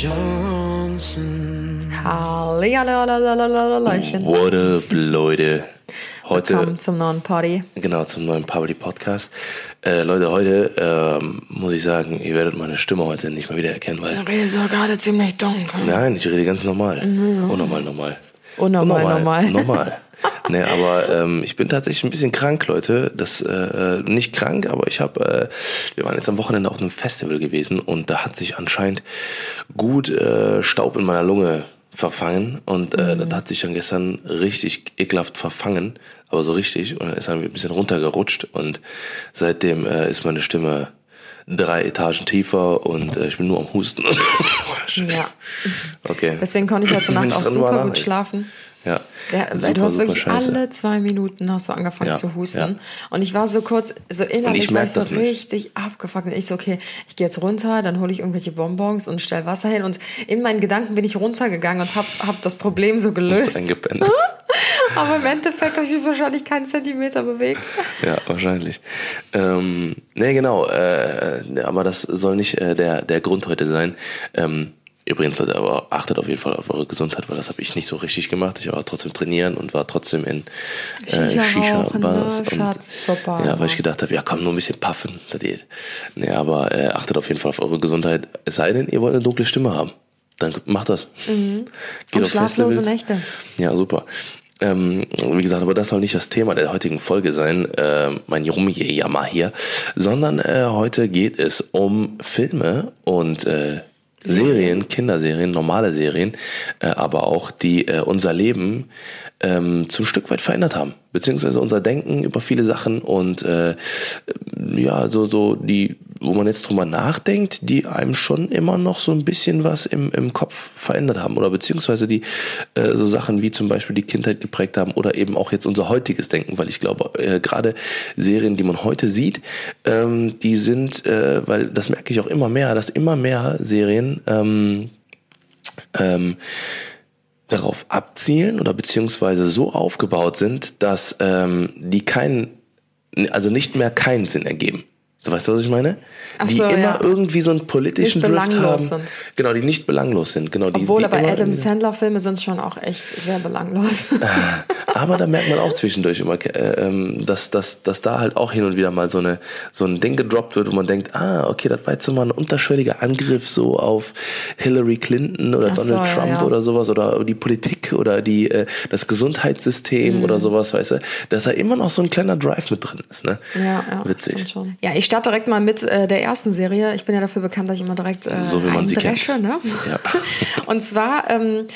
Johnsons. Hallihallalalalalalachen. What up, Leute? Heute, Willkommen zum neuen Party. genau, zum neuen Public Podcast. Äh, Leute, heute ähm, muss ich sagen, ihr werdet meine Stimme heute nicht mehr wieder erkennen, weil. Rede so gerade ziemlich dunkel. Nein, ich rede ganz normal. Unnormal, normal. Unnormal, normal. Normal. nee, aber ähm, ich bin tatsächlich ein bisschen krank, Leute. Das äh, nicht krank, aber ich habe, äh, wir waren jetzt am Wochenende auf einem Festival gewesen und da hat sich anscheinend gut äh, Staub in meiner Lunge verfangen und äh, Mhm. das hat sich dann gestern richtig ekelhaft verfangen, aber so richtig und dann ist dann ein bisschen runtergerutscht und seitdem äh, ist meine Stimme drei Etagen tiefer und äh, ich bin nur am Husten. Ja. okay. Deswegen konnte ich heute Nacht auch super war, gut schlafen. Ja. Weil Super, du hast wirklich scheiße. alle zwei Minuten hast du angefangen Ja, zu husten. ja. Und ich war so kurz, so innerlich ich war ich so richtig abgefuckt. Und ich so, okay, ich gehe jetzt runter, dann hole ich irgendwelche Bonbons und stell Wasser hin. Und in meinen Gedanken bin ich runtergegangen und hab, hab das Problem so gelöst. eingepennt. Aber im Endeffekt habe ich mich wahrscheinlich keinen Zentimeter bewegt. Ja, wahrscheinlich. Ähm, nee, genau. Äh, aber das soll nicht äh, der, der Grund heute sein. Ähm, übrigens, Leute, aber achtet auf jeden Fall auf eure Gesundheit, weil das habe ich nicht so richtig gemacht. Ich war trotzdem trainieren und war trotzdem in äh, Shisha Shisha-Bars. rauchen, ne? Ja, weil ich gedacht habe, ja komm, nur ein bisschen puffen. Das geht. Nee, aber äh, achtet auf jeden Fall auf eure Gesundheit. Es sei denn, ihr wollt eine dunkle Stimme haben. Dann macht das. Geht Mhm. Und auf schlaflose Festivals. Nächte. Ja, super. Ähm, wie gesagt, aber das soll nicht das Thema der heutigen Folge sein, äh, mein Rumgejammer hier, sondern äh, heute geht es um Filme und äh, Serien, Kinderserien, normale Serien, äh, aber auch die äh, unser Leben ähm, zum Stück weit verändert haben, beziehungsweise unser Denken über viele Sachen und äh, ja, so so die, wo man jetzt drüber nachdenkt, die einem schon immer noch so ein bisschen was im, im Kopf verändert haben oder beziehungsweise die äh, so Sachen wie zum Beispiel die Kindheit geprägt haben oder eben auch jetzt unser heutiges Denken, weil ich glaube, äh, gerade Serien, die man heute sieht, ähm, die sind, äh, weil das merke ich auch immer mehr, dass immer mehr Serien ähm, ähm, darauf abzielen oder beziehungsweise so aufgebaut sind, dass ähm, die keinen, also nicht mehr keinen Sinn ergeben. So weißt du, was ich meine? Ach die so, immer ja. irgendwie so einen politischen Nicht Drift belanglos haben. sind. Genau, die nicht belanglos sind. Genau, die, Obwohl, die aber Adam Sandler-Filme sind schon auch echt sehr belanglos. Aber da merkt man auch zwischendurch immer, äh, ähm, dass, dass, dass da halt auch hin und wieder mal so, eine, so ein Ding gedroppt wird, wo man denkt, ah, okay, das war jetzt so mal ein unterschwelliger Angriff so auf Hillary Clinton oder Ach so, Donald ja, Trump ja. oder sowas oder die Politik oder die, äh, das Gesundheitssystem Mhm. oder sowas, weißt du, dass da immer noch so ein kleiner Drive mit drin ist, ne? Ja, ja, Witzig. stimmt schon. Ja, ich starte direkt mal mit äh, der ersten Serie. Ich bin ja dafür bekannt, dass ich immer direkt äh, So wie man sie kennt. Ne? Ja. Und zwar ähm,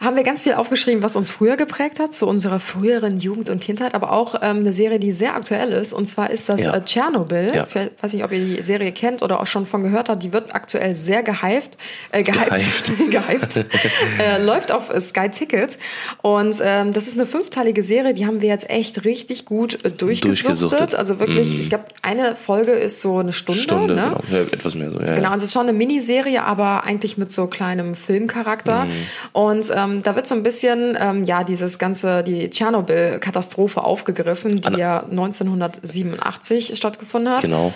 haben wir ganz viel aufgeschrieben, was uns früher geprägt hat, zu unserer früheren Jugend und Kindheit, aber auch ähm, eine Serie, die sehr aktuell ist. Und zwar ist das Ja. äh, Tschernobyl. Ja. Ich weiß nicht, ob ihr die Serie kennt oder auch schon von gehört habt. Die wird aktuell sehr gehypt. Äh, gehypt. gehypt. äh, läuft auf äh, Sky Ticket. Und ähm, das ist eine fünfteilige Serie, die haben wir jetzt echt richtig gut äh, durchgesuchtet. Durchgesuchtet. Also wirklich, ich glaube, eine Folge ist so eine Stunde. Stunde, ne? genau. Ja, etwas mehr so. Ja, Genau, also es ist schon eine Miniserie, aber eigentlich mit so kleinem Filmcharakter. Mhm. Und ähm, da wird so ein bisschen, ähm, ja, dieses ganze, die Tschernobyl-Katastrophe aufgegriffen, die ja, 1987 stattgefunden hat. Genau.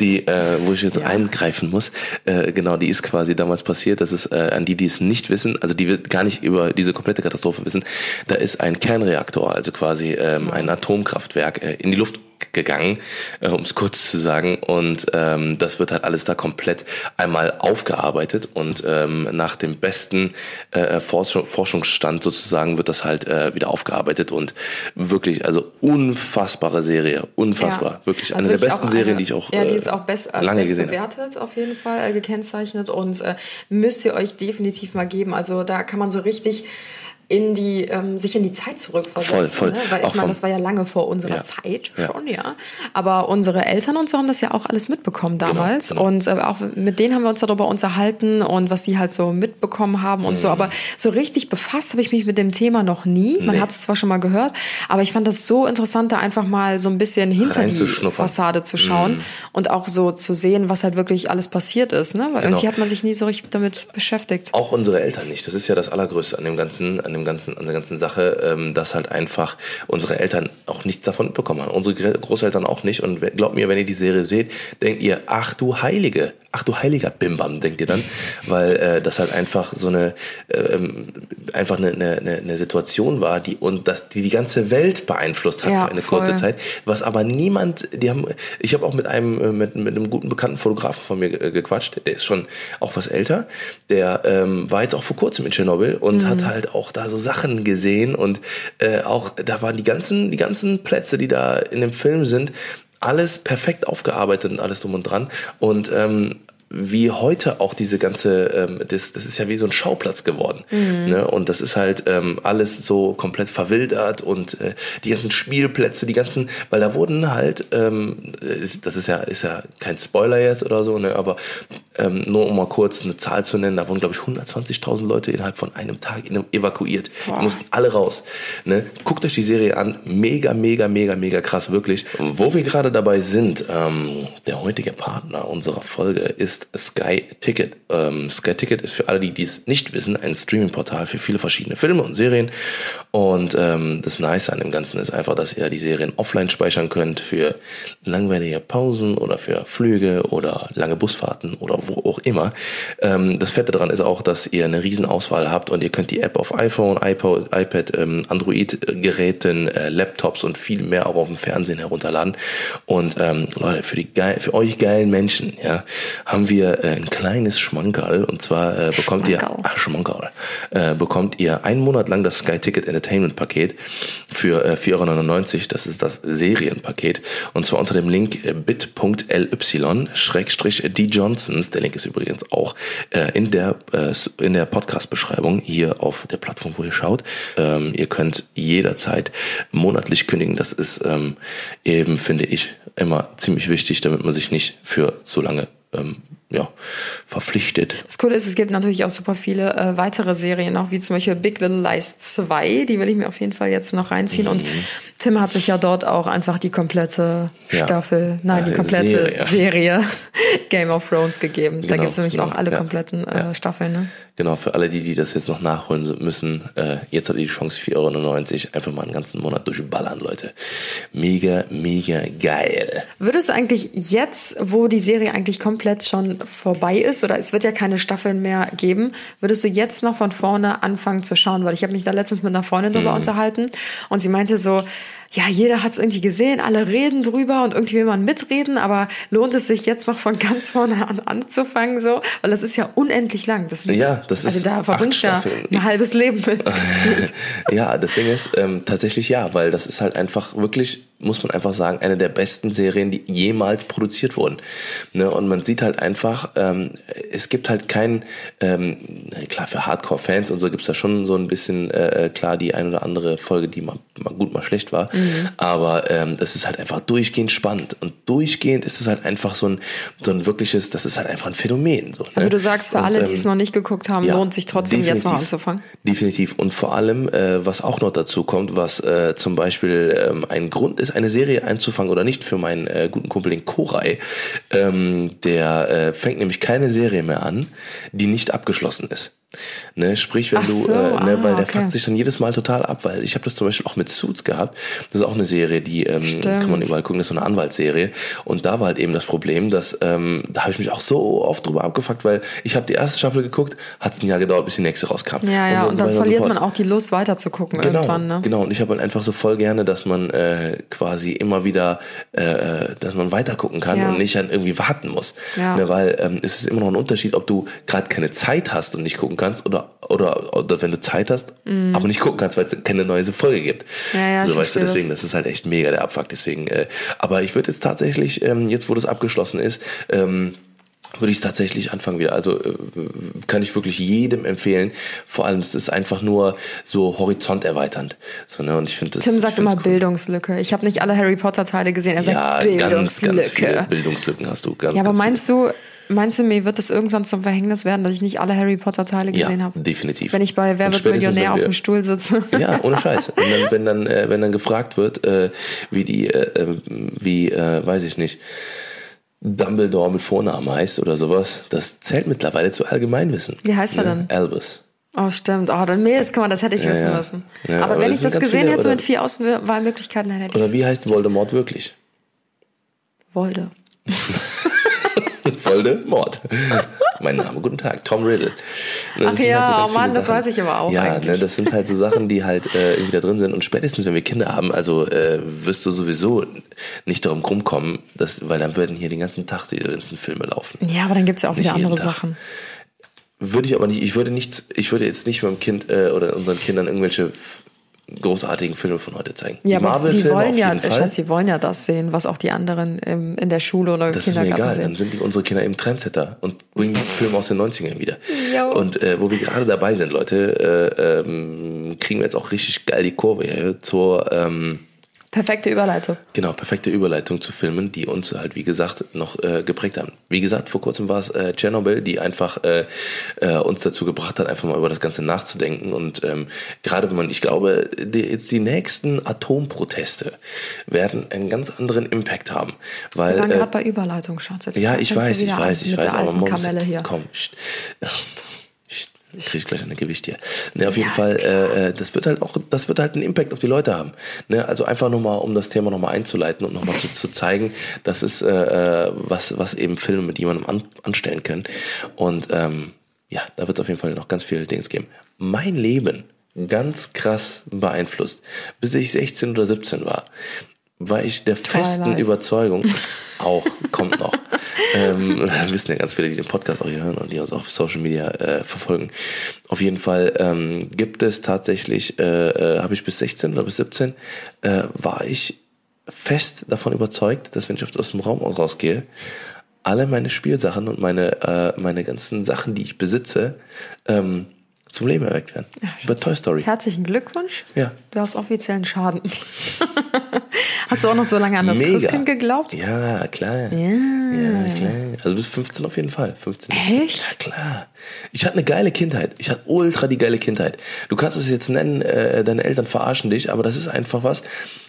Die, äh, wo ich jetzt Ja. eingreifen muss, äh, genau, die ist quasi damals passiert. Das ist äh, an die, die es nicht wissen, also die wird gar nicht über diese komplette Katastrophe wissen. Da ist ein Kernreaktor, also quasi ähm, ein Atomkraftwerk, äh, in die Luft gegangen, äh, um es kurz zu sagen. Und ähm, das wird halt alles da komplett einmal aufgearbeitet und ähm, nach dem besten äh, Forschung, Forschungsstand sozusagen wird das halt äh, wieder aufgearbeitet und wirklich, also unfassbare Serie, unfassbar, Ja. wirklich Also eine der wirklich besten auch Serien, eine- die ich auch Ja, die äh, ist auch best, als lange best gesehen habe. bewertet, auf jeden Fall äh, gekennzeichnet und äh, müsst ihr euch definitiv mal geben. Also da kann man so richtig in die, ähm, sich in die Zeit zurückversetzen. Voll, voll. Ne? Weil ich Auch meine, das war ja lange vor unserer Ja. Zeit Ja. schon, ja. Aber unsere Eltern und so haben das ja auch alles mitbekommen damals. genau. Und äh, auch mit denen haben wir uns darüber unterhalten und was die halt so mitbekommen haben und so. Aber so richtig befasst habe ich mich mit dem Thema noch nie. Man Mhm. Nee. hat es zwar schon mal gehört, aber ich fand das so interessant, da einfach mal so ein bisschen hinter die. Fassade zu schauen und auch so zu sehen, was halt wirklich alles passiert ist. Ne? Weil Genau. irgendwie hat man sich nie so richtig damit beschäftigt. Auch unsere Eltern nicht. Das ist ja das Allergrößte an dem ganzen, an dem ganzen, an der ganzen Sache, ähm, dass halt einfach unsere Eltern auch nichts davon bekommen haben. Unsere Gr- Großeltern auch nicht. Und glaubt mir, wenn ihr die Serie seht, denkt ihr, ach du Heilige, ach du heiliger Bimbam, denkt ihr dann, weil äh, das halt einfach so eine ähm, einfach eine, eine, eine Situation war, die und das, die die ganze Welt beeinflusst hat Ja, für eine voll. kurze Zeit, was aber niemand, die haben, ich habe auch mit einem äh, mit, mit einem guten bekannten Fotografen von mir äh, gequatscht, der ist schon auch was älter, der ähm, war jetzt auch vor kurzem in Tschernobyl und Mhm. hat halt auch da so Sachen gesehen und äh, auch da waren die ganzen die ganzen Plätze, die da in dem Film sind, alles perfekt aufgearbeitet und alles drum und dran und ähm, wie heute auch diese ganze, ähm, das, das ist ja wie so ein Schauplatz geworden. Ne? Und das ist halt ähm, alles so komplett verwildert und äh, die ganzen Spielplätze, die ganzen, weil da wurden halt, ähm, das ist ja, ist ja kein Spoiler jetzt oder so, ne? aber ähm, nur um mal kurz eine Zahl zu nennen, da wurden glaube ich 120.000 Leute innerhalb von einem Tag in- evakuiert. Die mussten alle raus. Ne? Guckt euch die Serie an, mega, mega, mega, mega krass, wirklich. Wo wir gerade dabei sind, ähm, der heutige Partner unserer Folge ist Sky Ticket. Ähm, Sky Ticket ist für alle, die dies nicht wissen, ein Streaming-Portal für viele verschiedene Filme und Serien. Und ähm, das Nice an dem Ganzen ist einfach, dass ihr die Serien offline speichern könnt für langweilige Pausen oder für Flüge oder lange Busfahrten oder wo auch immer. Ähm, das Fette daran ist auch, dass ihr eine riesen Auswahl habt und ihr könnt die App auf iPhone, iPod, iPad, ähm, Android-Geräten, äh, Laptops und viel mehr auch auf dem Fernsehen herunterladen. Und ähm, Leute, für die geil, für euch geilen Menschen, ja, haben wir äh, ein kleines Schmankerl und zwar äh, bekommt ihr Schmankerl. ach, Schmankerl, äh, bekommt ihr einen Monat lang das Sky Ticket Entertainment Paket für äh, 4,99 Euro. Das ist das Serienpaket. Und zwar unter dem Link äh, bit.ly schrägstrich die Johnsons. Der Link ist übrigens auch äh, in der, äh, in der Podcast-Beschreibung hier auf der Plattform, wo ihr schaut. Ähm, ihr könnt jederzeit monatlich kündigen. Das ist ähm, eben, finde ich, immer ziemlich wichtig, damit man sich nicht für so lange ähm, ja, verpflichtet. Das Coole ist, es gibt natürlich auch super viele äh, weitere Serien, auch wie zum Beispiel Big Little Lies 2. Die will ich mir auf jeden Fall jetzt noch reinziehen. Und Tim hat sich ja dort auch einfach die komplette Mhm. Ja. Staffel, nein, die Äh, komplette Serie. Serie, Game of Thrones gegeben. da Genau, gibt's nämlich genau, auch alle kompletten äh. Staffeln. Ne? Genau, für alle die, die das jetzt noch nachholen müssen, äh, jetzt habt ihr die Chance, 4,99 Euro einfach mal einen ganzen Monat durchballern, Leute. Mega, mega geil. Würdest du eigentlich jetzt, wo die Serie eigentlich komplett schon vorbei ist, oder es wird ja keine Staffeln mehr geben, würdest du jetzt noch von vorne anfangen zu schauen? Weil ich habe mich da letztens mit einer Freundin drüber Mhm. unterhalten und sie meinte so, ja, jeder hat es irgendwie gesehen, alle reden drüber und irgendwie will man mitreden, aber lohnt es sich jetzt noch von ganz vorne an anzufangen so? Weil das ist ja unendlich lang. Das, Ja, das also ist da du ja ein halbes Leben mit. ja, das Ding ist ähm, tatsächlich ja, weil das ist halt einfach wirklich, muss man einfach sagen, eine der besten Serien, die jemals produziert wurden. Ne? Und man sieht halt einfach, ähm, es gibt halt kein, ähm, klar für Hardcore-Fans und so gibt's da schon so ein bisschen, äh, klar die ein oder andere Folge, die mal, mal gut, mal schlecht war. Aber ähm, das ist halt einfach durchgehend spannend. Und durchgehend ist es halt einfach so ein, so ein wirkliches, das ist halt einfach ein Phänomen. So, ne? Also du sagst, für Und, alle, die ähm, es noch nicht geguckt haben, ja, lohnt sich trotzdem jetzt noch anzufangen. Definitiv. Und vor allem, äh, was auch noch dazu kommt, was äh, zum Beispiel ähm, ein Grund ist, eine Serie einzufangen oder nicht für meinen äh, guten Kumpel, den Koray, ähm, der äh, fängt nämlich keine Serie mehr an, die nicht abgeschlossen ist. Ne, sprich, wenn Ach du, so, äh, ne, ah, weil der okay. fuckt sich dann jedes Mal total ab, weil ich habe das zum Beispiel auch mit Suits gehabt. Das ist auch eine Serie, die ähm, Stimmt. kann man überall gucken, das ist so eine Anwaltsserie. Und da war halt eben das Problem, dass ähm, da habe ich mich auch so oft drüber abgefuckt, weil ich habe die erste Staffel geguckt, hat es ein Jahr gedauert, bis die nächste rauskam. Ja, ja, und, so dann so verliert fort. man auch die Lust weiter zu gucken Genau, irgendwann. Ne? genau. Und ich habe halt einfach so voll gerne, dass man äh, quasi immer wieder, äh, dass man weiter gucken kann Ja. und nicht dann irgendwie warten muss. Ja. Ne, weil ähm, es ist immer noch ein Unterschied, ob du gerade keine Zeit hast und nicht gucken kannst oder oder, oder wenn du Zeit hast, aber nicht gucken kannst, weil es keine neue Folge gibt. Ja, ja, so weißt du, verstehe das. deswegen, das. ist halt echt mega der Abfuck. Deswegen, äh, aber ich würde jetzt tatsächlich, ähm, jetzt wo das abgeschlossen ist, ähm, würde ich es tatsächlich anfangen wieder. Also äh, kann ich wirklich jedem empfehlen. Vor allem, es ist einfach nur so horizonterweiternd. So, ne? Und ich finde das. Tim sagt immer cool. Bildungslücke. Ich habe nicht alle Harry Potter Teile gesehen. Er sagt Ja, ganz, Bildungslücke. ganz viele Bildungslücken hast du. Ganz, ja, aber ganz meinst du, meinst du, mir wird es irgendwann zum Verhängnis werden, dass ich nicht alle Harry Potter Teile gesehen ja, habe? definitiv. Wenn ich bei Wer wird Millionär auf dem Stuhl sitze. Ja, ohne Scheiß. Und dann, wenn dann, äh, wenn dann gefragt wird, äh, wie die, äh, äh, wie, äh, weiß ich nicht, Dumbledore mit Vornamen heißt oder sowas, das zählt mittlerweile zu Allgemeinwissen. Wie heißt er Ne? denn? Albus. Oh, stimmt. Oh, dann Mist, guck mal, das hätte ich wissen ja. müssen. Ja, aber, aber wenn das ich das gesehen viele, hätte oder? mit vier Auswahlmöglichkeiten, dann hätte ich Oder wie heißt Voldemort wirklich? Wolde. Voldemort. mein Name, guten Tag, Tom Riddle. Das Ach ja, ganz oh viele Mann, das weiß ich aber auch Ja, eigentlich. ne, das sind halt so Sachen, die halt äh, irgendwie da drin sind. Und spätestens, wenn wir Kinder haben, also äh, wirst du sowieso nicht darum rumkommen, dass, weil dann würden hier den ganzen Tag die ganzen Filme laufen. Ja, aber dann gibt es ja auch Nicht wieder andere Tag. Sachen. Würde ich aber nicht, ich würde nichts, ich würde jetzt nicht meinem Kind äh, oder unseren Kindern irgendwelche großartigen Filme von heute zeigen. Ja, die aber die wollen auf ja, Fall. Schatz, die wollen ja das sehen, was auch die anderen im, in der Schule oder im Das ist mir Kindergarten egal, dann sehen. sind die, unsere Kinder eben Trendsetter und bringen Filme aus den 90ern wieder. Jo. Und äh, wo wir gerade dabei sind, Leute, äh, ähm, kriegen wir jetzt auch richtig geil die Kurve hier zur ähm, Perfekte Überleitung. genau perfekte Überleitung zu Filmen, die uns halt wie gesagt noch äh, geprägt haben. Wie gesagt, vor kurzem war es äh, Chernobyl, die einfach äh, äh, uns dazu gebracht hat, einfach mal über das Ganze nachzudenken. Und ähm, gerade wenn man, ich glaube, die, jetzt die nächsten Atomproteste werden einen ganz anderen Impact haben, weil Wir waren äh, gerade bei Überleitung, Schatz. Jetzt ja, ich fängst du weiß, ich weiß, ich weiß, aber hier. komm, pst, ja, krieg ich gleich ein Gewicht hier. Ne, auf jeden Ja, Fall, ist äh, äh, das wird halt auch, das wird halt einen Impact auf die Leute haben. Ne, also einfach nur mal, um das Thema nochmal einzuleiten und nochmal zu, zu zeigen, dass es, äh, äh, was, was eben Filme mit jemandem an, anstellen können. Und ähm, ja, da wird es auf jeden Fall noch ganz viele Dings geben. Mein Leben ganz krass beeinflusst, bis ich 16 oder 17 war, war ich der festen Twilight. Überzeugung, auch kommt noch. ähm, wissen ja ganz viele, die den Podcast auch hier hören und die uns auf Social Media äh, verfolgen. Auf jeden Fall ähm, gibt es tatsächlich, äh, äh, habe ich bis 16 oder bis 17, äh, war ich fest davon überzeugt, dass wenn ich aus dem Raum rausgehe, alle meine Spielsachen und meine, äh, meine ganzen Sachen, die ich besitze, ähm, zum Leben erweckt werden. Bei Toy Story. Herzlichen Glückwunsch. Ja. Du hast offiziellen Schaden. hast du auch noch so lange an das Mega. Christkind geglaubt? Ja, klar. Ja. Ja, klar. Also bis 15 auf jeden Fall. 15. Echt? Ja, klar. Ich hatte eine geile Kindheit. Ich hatte ultra die geile Kindheit. Du kannst es jetzt nennen, äh, deine Eltern verarschen dich, aber das ist einfach was,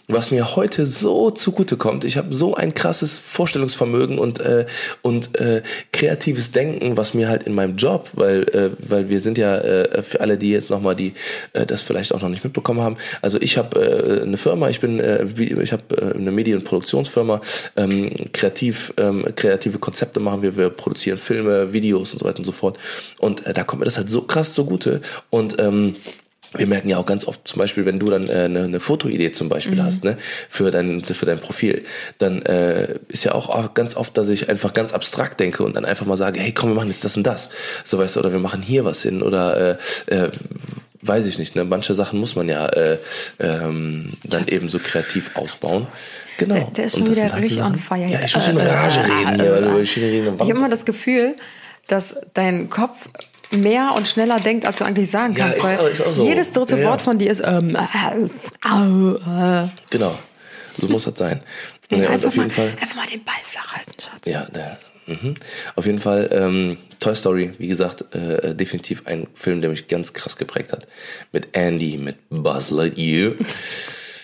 was mir heute so zugute kommt. Ich habe so ein krasses Vorstellungsvermögen und äh, und äh, kreatives Denken, was mir halt in meinem Job, weil äh, weil wir sind ja äh, für alle, die jetzt noch mal die äh, das vielleicht auch noch nicht mitbekommen haben. Also ich habe äh, eine Firma, ich bin äh, ich habe äh, eine Medienproduktionsfirma, ähm, kreativ ähm, kreative Konzepte machen wir, wir produzieren Filme, Videos und so weiter und so fort. Und äh, da kommt mir das halt so krass zugute und ähm, wir merken ja auch ganz oft, zum Beispiel, wenn du dann äh, eine, eine Fotoidee zum Beispiel hast, ne, für dein, für dein Profil, dann äh, ist ja auch ganz oft, dass ich einfach ganz abstrakt denke und dann einfach mal sage, hey, komm, wir machen jetzt das und das. So weißt du, oder wir machen hier was hin oder äh, äh, weiß ich nicht, ne? Manche Sachen muss man ja äh, ähm, dann eben so kreativ ausbauen. Genau. Der, der ist schon das wieder halt richtig Sachen- on fire. Ja, ich muss in Rage reden hier, weil wir über Schiene reden. Ich habe immer das Gefühl, dass dein Kopf mehr und schneller denkt, als du eigentlich sagen Ja, kannst. weil auch- auch so. jedes dritte Ja, ja. Wort von dir ist ähm, äh, au, äh. Genau. So muss das sein. Ja, einfach, auf jeden mal, Fall. einfach mal den Ball flach halten, Schatz. Ja, der, mhm. auf jeden Fall ähm, Toy Story, wie gesagt, äh, definitiv ein Film, der mich ganz krass geprägt hat. Mit Andy, mit Buzz Lightyear,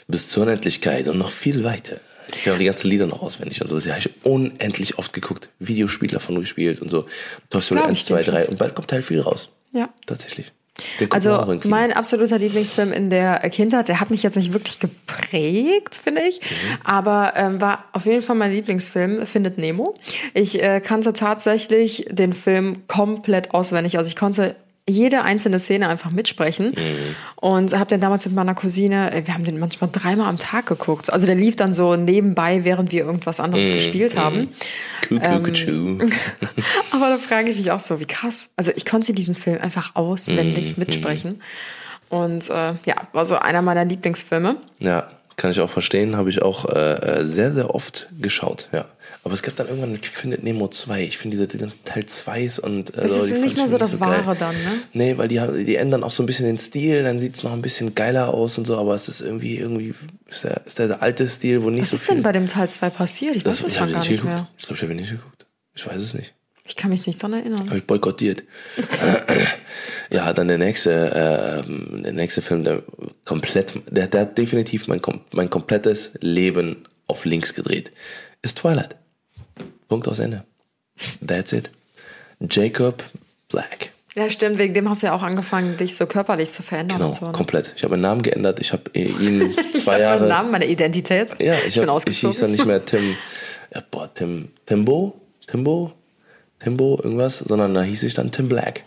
bis zur Unendlichkeit und noch viel weiter. Ich kann auch die ganzen Lieder noch auswendig und so. Das habe ich unendlich oft geguckt. Videospiele davon gespielt und so. Toy Story glaub 1, ich dir, 2, 3 Schatz. und bald kommt Teil 4 raus. Ja. Tatsächlich. Also mein absoluter Lieblingsfilm in der Kindheit, der hat mich jetzt nicht wirklich geprägt, finde ich, Mhm. aber ähm, war auf jeden Fall mein Lieblingsfilm, Findet Nemo. Ich äh, kannte tatsächlich den Film komplett auswendig, also ich konnte jede einzelne Szene einfach mitsprechen Mhm. und habe den damals mit meiner Cousine, äh, wir haben den manchmal dreimal am Tag geguckt. Also der lief dann so nebenbei, während wir irgendwas anderes Mhm. gespielt haben. Kuckuckutschu. Aber da frage ich mich auch so, wie krass. Also ich konnte diesen Film einfach Mhm, auswendig mitsprechen. Und äh, ja, war so einer meiner Lieblingsfilme. Ja, kann ich auch verstehen, habe ich auch äh, äh, sehr, sehr oft geschaut, ja. Aber es gab dann irgendwann Findet Nemo 2. Ich finde diese die ganzen Teil 2s und äh, Das so, ist nicht mehr so das geil. Wahre dann, ne? Nee, weil die, die ändern auch so ein bisschen den Stil, dann sieht's noch ein bisschen geiler aus und so, aber es ist irgendwie, irgendwie, ist der, ist der, der alte Stil, wo nicht Was so ist viel. denn bei dem Teil 2 passiert? Ich weiß es schon habe gar nicht nicht geguckt. mehr. Ich glaube, ich habe ihn nicht geguckt. Ich weiß es nicht. Ich kann mich nicht dran erinnern. Habe ich boykottiert. ja, dann der nächste, äh, der nächste Film, der komplett, der, der hat definitiv mein, mein komplettes Leben auf links gedreht, ist Twilight. Punkt aus Ende. That's it. Jacob Black. Ja, stimmt, wegen dem hast du ja auch angefangen, dich so körperlich zu verändern Genau, und so. ne? komplett. Ich habe meinen Namen geändert. Ich habe äh, ihn Ich zwei hab Jahre. meinen Namen, meine Identität. Ja, ich, ich bin hab, ich ausgezogen. hieß dann nicht mehr Tim, ja, boah, Tim, Timbo, Timbo, Timbo, irgendwas, sondern da hieß ich dann Tim Black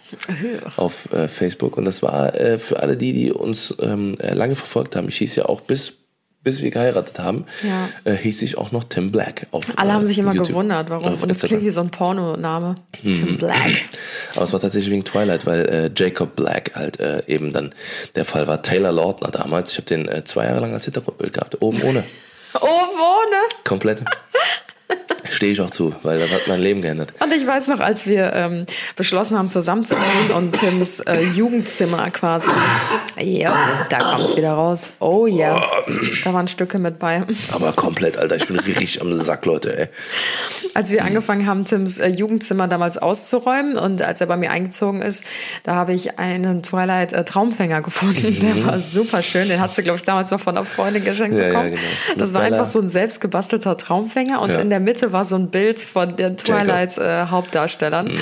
auf äh, Facebook. Und das war äh, für alle die, die uns ähm, äh, lange verfolgt haben. Ich hieß ja auch bis bis wir geheiratet haben, Ja. äh, hieß ich auch noch Tim Black. Auf, Alle äh, haben sich immer YouTube. gewundert, warum. Und es klingt wie so ein Pornoname. Mhm. Tim Black. Aber es war tatsächlich wegen Twilight, weil äh, Jacob Black halt äh, eben dann der Fall war. Taylor Lautner damals. Ich habe den äh, zwei Jahre lang als Hintergrundbild gehabt. Oben ohne. Oh, ohne. Komplett. Stehe ich auch zu, weil das hat mein Leben geändert. Und ich weiß noch, als wir ähm, beschlossen haben, zusammenzuziehen und Tims äh, Jugendzimmer quasi. Ja, da kommt es wieder raus. Oh ja, da waren Stücke mit bei. Aber komplett, Alter. Ich bin richtig am Sack, Leute, ey. Als wir angefangen haben, Tims äh, Jugendzimmer damals auszuräumen und als er bei mir eingezogen ist, da habe ich einen Twilight äh, Traumfänger gefunden. Der war super schön. Den hat sie, glaube ich, damals noch von einer Freundin geschenkt Mhm. Ja, ja, bekommen. genau. Das war einfach so ein selbstgebastelter Traumfänger und Ja. in der Mitte war so ein Bild von den Twilight äh, Hauptdarstellern. Mhm.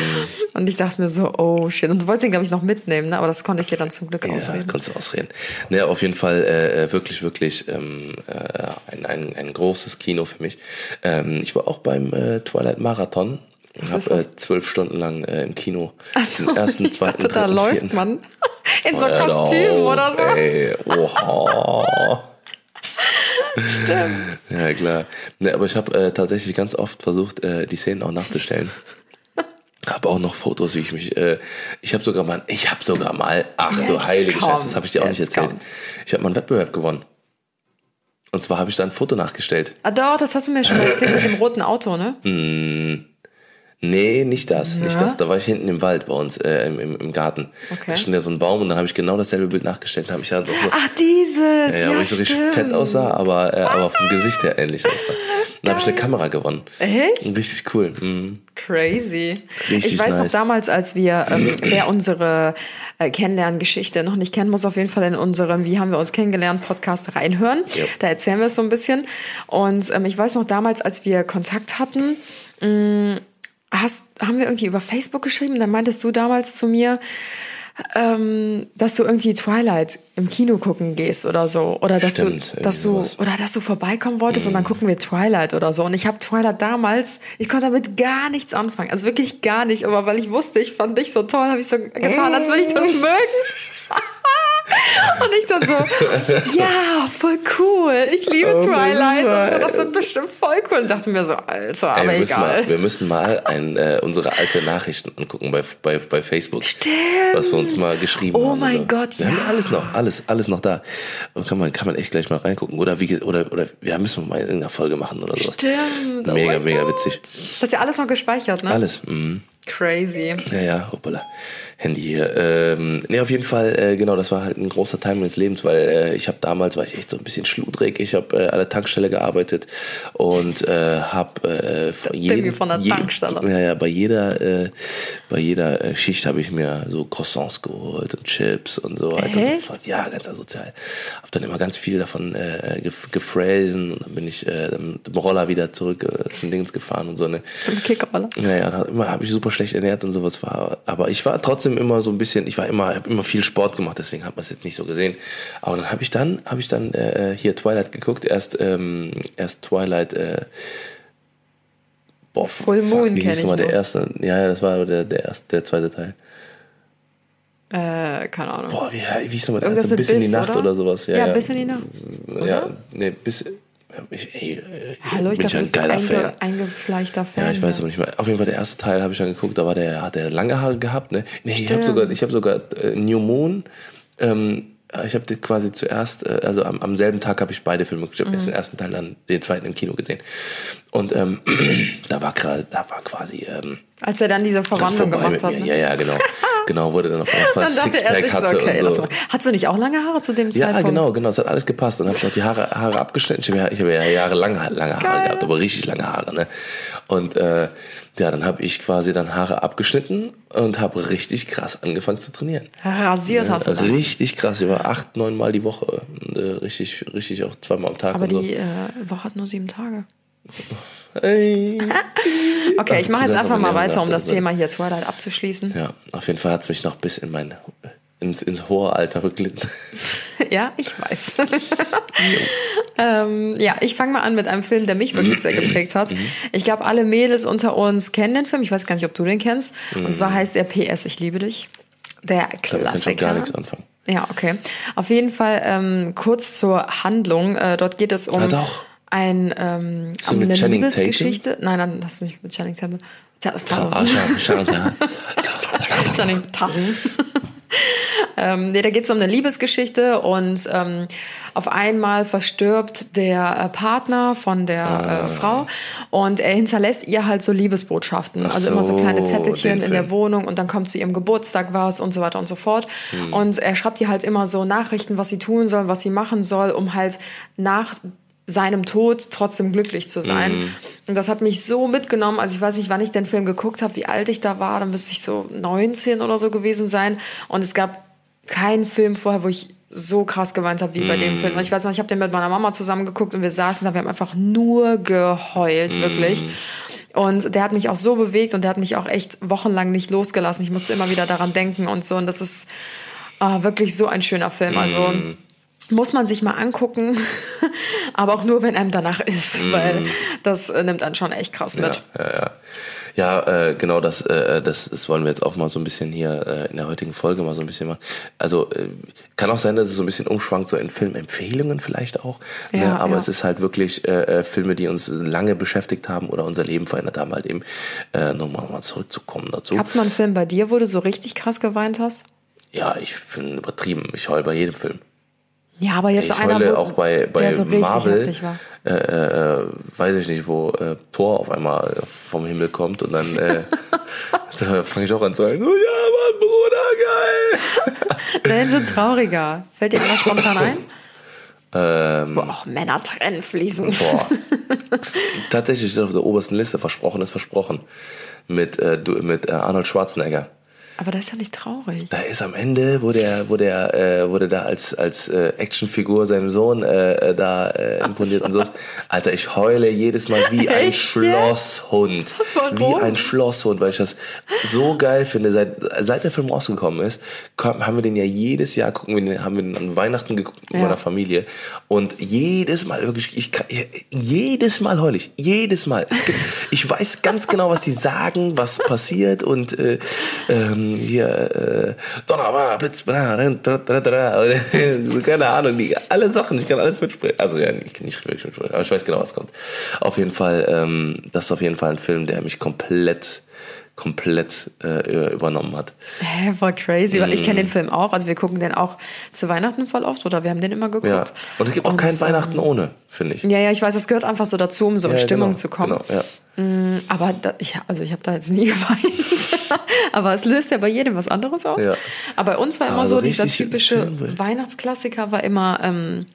Und ich dachte mir so, oh shit. Und du wolltest ihn, glaube ich, noch mitnehmen, ne? aber das konnte ich dir dann zum Glück Ja, ausreden. kannst du ausreden. Ne, auf jeden Fall äh, äh, wirklich, wirklich ähm, äh, ein, ein, ein großes Kino für mich. Ähm, ich war auch beim äh, Twilight Marathon. Ich habe äh, zwölf Stunden lang äh, im Kino. Ach so, den ersten, ich zweiten, dachte, da dritten, läuft vierten. man in so Hör doch Kostüm auf, oder so. Ey, oha. Stimmt. Ja, klar. Ne, aber ich habe äh, tatsächlich ganz oft versucht, äh, die Szenen auch nachzustellen. Habe auch noch Fotos, wie ich mich. Äh, ich habe sogar mal, ich habe sogar mal, ach du Jetzt heilige Scheiße, das habe ich dir auch nicht erzählt. kommt's. Ich habe mal einen Wettbewerb gewonnen. Und zwar habe ich da ein Foto nachgestellt. Ah, doch, das hast du mir schon mal erzählt mit dem roten Auto, ne? Hm. Nee, nicht das, nicht Ja? das. Da war ich hinten im Wald bei uns, äh, im, im, im Garten. Okay. Da stand ja so ein Baum und dann habe ich genau dasselbe Bild nachgestellt. Da habe ich ja so, Ach, dieses. ja, Ja, ja, wo ich so richtig fett aussah, aber, äh, aber vom Gesicht her ähnlich aussah. Dann habe ich eine Kamera gewonnen. Echt? Richtig cool. Mhm. Crazy. Richtig ich weiß noch nice. damals, als wir, ähm, wer unsere äh, Kennenlerngeschichte noch nicht kennen, muss auf jeden Fall in unseren Wie haben wir uns kennengelernt Podcast reinhören. Ja. Da erzählen wir es so ein bisschen. Und ähm, ich weiß noch damals, als wir Kontakt hatten, mh, hast, haben wir irgendwie über Facebook geschrieben. Da meintest du damals zu mir, ähm, dass du irgendwie Twilight im Kino gucken gehst oder so oder dass Stimmt, du dass du sowas. oder dass du vorbeikommen wolltest Mhm. und dann gucken wir Twilight oder so und ich habe Twilight damals ich konnte damit gar nichts anfangen also wirklich gar nicht aber weil ich wusste ich fand dich so toll habe ich so getan als würde ich das mögen und ich dann so ja voll cool ich liebe Oh Twilight und so, Gott. das wird bestimmt voll cool und dachte mir so Alter Ey, aber wir, müssen egal mal, wir müssen mal ein, äh, unsere alte Nachrichten angucken bei, bei, bei Facebook. Stimmt. Was wir uns mal geschrieben Oh haben. mein oder. Gott, Wir haben ja. alles noch, alles, alles noch da. Und kann man, kann man echt gleich mal reingucken. Oder wie, oder, oder, ja, müssen wir mal in irgendeiner Folge machen oder sowas. Stimmt. Oh Mega, mein mega Gott. witzig. das ist ja alles noch gespeichert ne Alles. Mhm. crazy Ja, ja, hoppala. Handy hier. Ähm, nee, auf jeden Fall, äh, genau, das war halt ein großer Teil meines Lebens, weil äh, ich habe damals, war ich echt so ein bisschen schludrig. Ich habe äh, an der Tankstelle gearbeitet und äh, habe äh, von Timmy von der Tankstelle. Ja, ja, bei jeder, äh, bei jeder äh, Schicht habe ich mir so Croissants geholt und Chips und so weiter und so fort. Ja, ganz asozial. Hab dann immer ganz viel davon äh, gef gefräsen und dann bin ich äh, mit dem Roller wieder zurück äh, zum Dings gefahren und so, ne? Im Kickerroller Ja, ja, immer habe ich super schlecht ernährt und sowas war, aber ich war trotzdem immer so ein bisschen, ich war immer, habe immer viel Sport gemacht, deswegen hat man es jetzt nicht so gesehen. Aber dann habe ich dann, habe ich dann äh, hier Twilight geguckt, erst ähm, erst Twilight. Äh, boah, Full Moon hieß ich nochmal der erste? Ja, ja, das war der der erste, der zweite Teil. äh, keine Ahnung Boah, wie, wie hieß nochmal der erste? mit Bis in die Nacht oder? oder, sowas. Ja, Ja, ja, Bis in die Nacht, Ja, oder? nee, bis. Ich, ey, äh, Hallo, ich dachte, du ein bist ein einge eingefleischter Fan. Ja, ich weiß aber nicht mehr. Auf jeden Fall der erste Teil habe ich dann geguckt, da war der, hat der lange Haare gehabt, ne? Nee, ich habe sogar, ich habe sogar äh, New Moon, ähm, ich habe quasi zuerst, äh, also am, am selben Tag habe ich beide Filme. Ich habe erst den ersten Teil, dann den zweiten im Kino gesehen. Und ähm, da war da war quasi ähm, Als er dann diese Verwandlung gemacht hat. Ne? Ja, ja, genau. Genau, wurde dann auf einmal Sixpack sich so, hatte okay, und so. Hast du nicht auch lange Haare zu dem Ja, Zeitpunkt? genau, genau, es hat alles gepasst. Dann habe ich auch die Haare, Haare abgeschnitten. Ich habe ja, ich habe ja jahrelang lange Haare Geil. gehabt, aber richtig lange Haare, ne? Und äh, ja, dann habe ich quasi dann Haare abgeschnitten und habe richtig krass angefangen zu trainieren. Rasiert hast du dann. Richtig krass. War acht, neun Mal die Woche. Äh, richtig, richtig auch zweimal am Tag. Aber und so. die äh, Woche hat nur sieben Tage. Okay, ich mache jetzt einfach mal weiter, um das gedacht, Thema hier Twilight abzuschließen. Ja, auf jeden Fall hat es mich noch bis in mein ins, ins hohe Alter beglitten. Ja, ich weiß. ähm, ja, ich fange mal an mit einem Film, der mich wirklich sehr geprägt hat. Ich glaube, alle Mädels unter uns kennen den Film. Ich weiß gar nicht, ob du den kennst. Und zwar heißt er PS, ich liebe dich. Der Ich glaube, ich kann schon gar Klassiker. nichts anfangen. Ja, okay. Auf jeden Fall ähm, kurz zur Handlung. Äh, dort geht es um Ah, doch. Ein ähm, So um eine Liebesgeschichte. Nein, nein, das ist nicht mit Channing Tatum. Ta- Tatum. Ah. Channing Tatum. ähm, nee, da geht es um eine Liebesgeschichte und ähm, auf einmal verstirbt der äh, Partner von der Ah. äh, Frau und er hinterlässt ihr halt so Liebesbotschaften. Ach also immer so so, kleine Zettelchen in der. Wohnung und dann kommt zu ihrem Geburtstag was und so weiter und so fort. Hm. Und er schreibt ihr halt immer so Nachrichten, was sie tun soll, was sie machen soll, um halt nach seinem Tod trotzdem glücklich zu sein. Mhm. Und das hat mich so mitgenommen. Also ich weiß nicht, wann ich den Film geguckt habe, wie alt ich da war. Dann müsste ich so 19 oder so gewesen sein. Und es gab keinen Film vorher, wo ich so krass geweint habe wie bei Mhm. dem Film. Ich weiß noch, ich habe den mit meiner Mama zusammen geguckt und wir saßen da, wir haben einfach nur geheult, Mhm. wirklich. Und der hat mich auch so bewegt und der hat mich auch echt wochenlang nicht losgelassen. Ich musste immer wieder daran denken und so. Und das ist ah, wirklich so ein schöner Film. Also Mhm. Muss man sich mal angucken, aber auch nur, wenn einem danach ist, weil das äh, nimmt einen schon echt krass mit. Ja, ja, ja. Ja, äh, genau, das, äh, das, das wollen wir jetzt auch mal so ein bisschen hier äh, in der heutigen Folge mal so ein bisschen machen. Also äh, kann auch sein, dass es so ein bisschen umschwankt, so in Filmempfehlungen vielleicht auch. ne? Ja, Aber ja. es ist halt wirklich äh, äh, Filme, die uns lange beschäftigt haben oder unser Leben verändert haben, halt eben äh, nochmal mal zurückzukommen dazu. Gab's mal einen Film bei dir, wo du so richtig krass geweint hast? Ja, ich bin übertrieben. Ich heul bei jedem Film. Ja, aber jetzt Ich einer, wo, auch bei, bei der so richtig Marvel, heftig war. äh, äh, weiß ich nicht, wo äh, Thor auf einmal vom Himmel kommt und dann äh, da fange ich auch an zu heulen. Oh ja, Mann, Bruder, geil. Nein, so trauriger. Fällt dir einer spontan ein? Ähm, Wo auch Männer Tränen fließen. boah. Tatsächlich steht auf der obersten Liste, versprochen ist versprochen. Mit, äh, mit äh, Arnold Schwarzenegger. Aber das ist ja nicht traurig. Da ist am Ende, wo der, wo der, äh, wurde da als als äh, Actionfigur seinem Sohn äh, äh, da äh, imponiert und so. Alter, ich heule jedes Mal wie ein Echt, Schlosshund, Warum? wie ein Schlosshund, weil ich das so geil finde. Seit seit der Film rausgekommen ist, haben wir den ja jedes Jahr gucken wir den, haben wir den an Weihnachten geguckt mit Ja. meiner Familie und jedes Mal wirklich, ich, kann- ich jedes Mal heule ich, jedes Mal. Gibt, ich weiß ganz genau, was die sagen, was passiert und äh, ähm, hier äh, Donner, Blitz, keine Ahnung, die, alle Sachen, ich kann alles mitsprechen. Also ja, nicht, nicht wirklich mitsprechen, aber ich weiß genau, was kommt. Auf jeden Fall, ähm, das ist auf jeden Fall ein Film, der mich komplett komplett äh, übernommen hat. Hä, voll crazy, weil ich kenne Mm. den Film auch. Also wir gucken den auch zu Weihnachten voll oft oder wir haben den immer geguckt. Ja. Und es gibt auch kein ähm, Weihnachten ohne, finde ich. Ja, ja, ich weiß, das gehört einfach so dazu, um so in Ja, Stimmung genau, zu kommen. Genau, ja. Aber da, ich, also ich habe da jetzt nie geweint. Aber es löst ja bei jedem was anderes aus. Ja. Aber bei uns war immer Also so, dieser typische Film- Weihnachtsklassiker war immer ähm,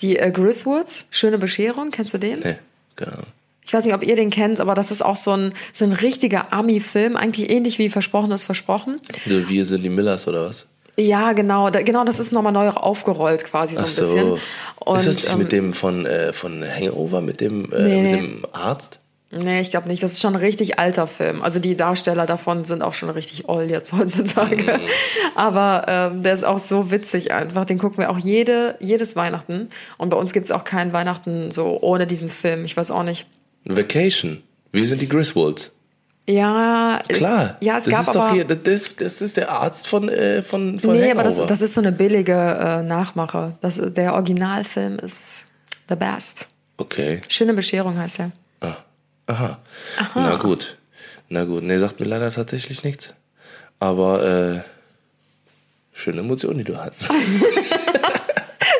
die äh, Griswoods, Schöne Bescherung. Kennst du den? Nee, genau. Ich weiß nicht, ob ihr den kennt, aber das ist auch so ein, so ein richtiger Ami-Film. Eigentlich ähnlich wie Versprochen ist Versprochen. So, Wir sind die Millers oder was? Ja, genau. Da, genau, das ist nochmal neu aufgerollt quasi so Ach ein bisschen. so. Und, ist das nicht ähm, mit dem von, äh, von Hangover, mit dem, äh, Nee, mit dem Arzt? Nee, ich glaube nicht. Das ist schon ein richtig alter Film. Also die Darsteller davon sind auch schon richtig old jetzt heutzutage. Mhm. Aber ähm, der ist auch so witzig einfach. Den gucken wir auch jede, jedes Weihnachten. Und bei uns gibt's auch kein Weihnachten so ohne diesen Film. Ich weiß auch nicht. Vacation. Wir sind die Griswolds. Ja, es, Klar. ja, es das gab ist aber. doch hier, das, das ist der Arzt von, äh, von, von nee, Hangover. aber das, das ist so eine billige äh, Nachmache. Das, der Originalfilm ist the best. Okay. Schöne Bescherung heißt er. Ah. Aha. Na gut. Na gut. Nee, sagt mir leider tatsächlich nichts. Aber, äh, schöne Emotionen, die du hast.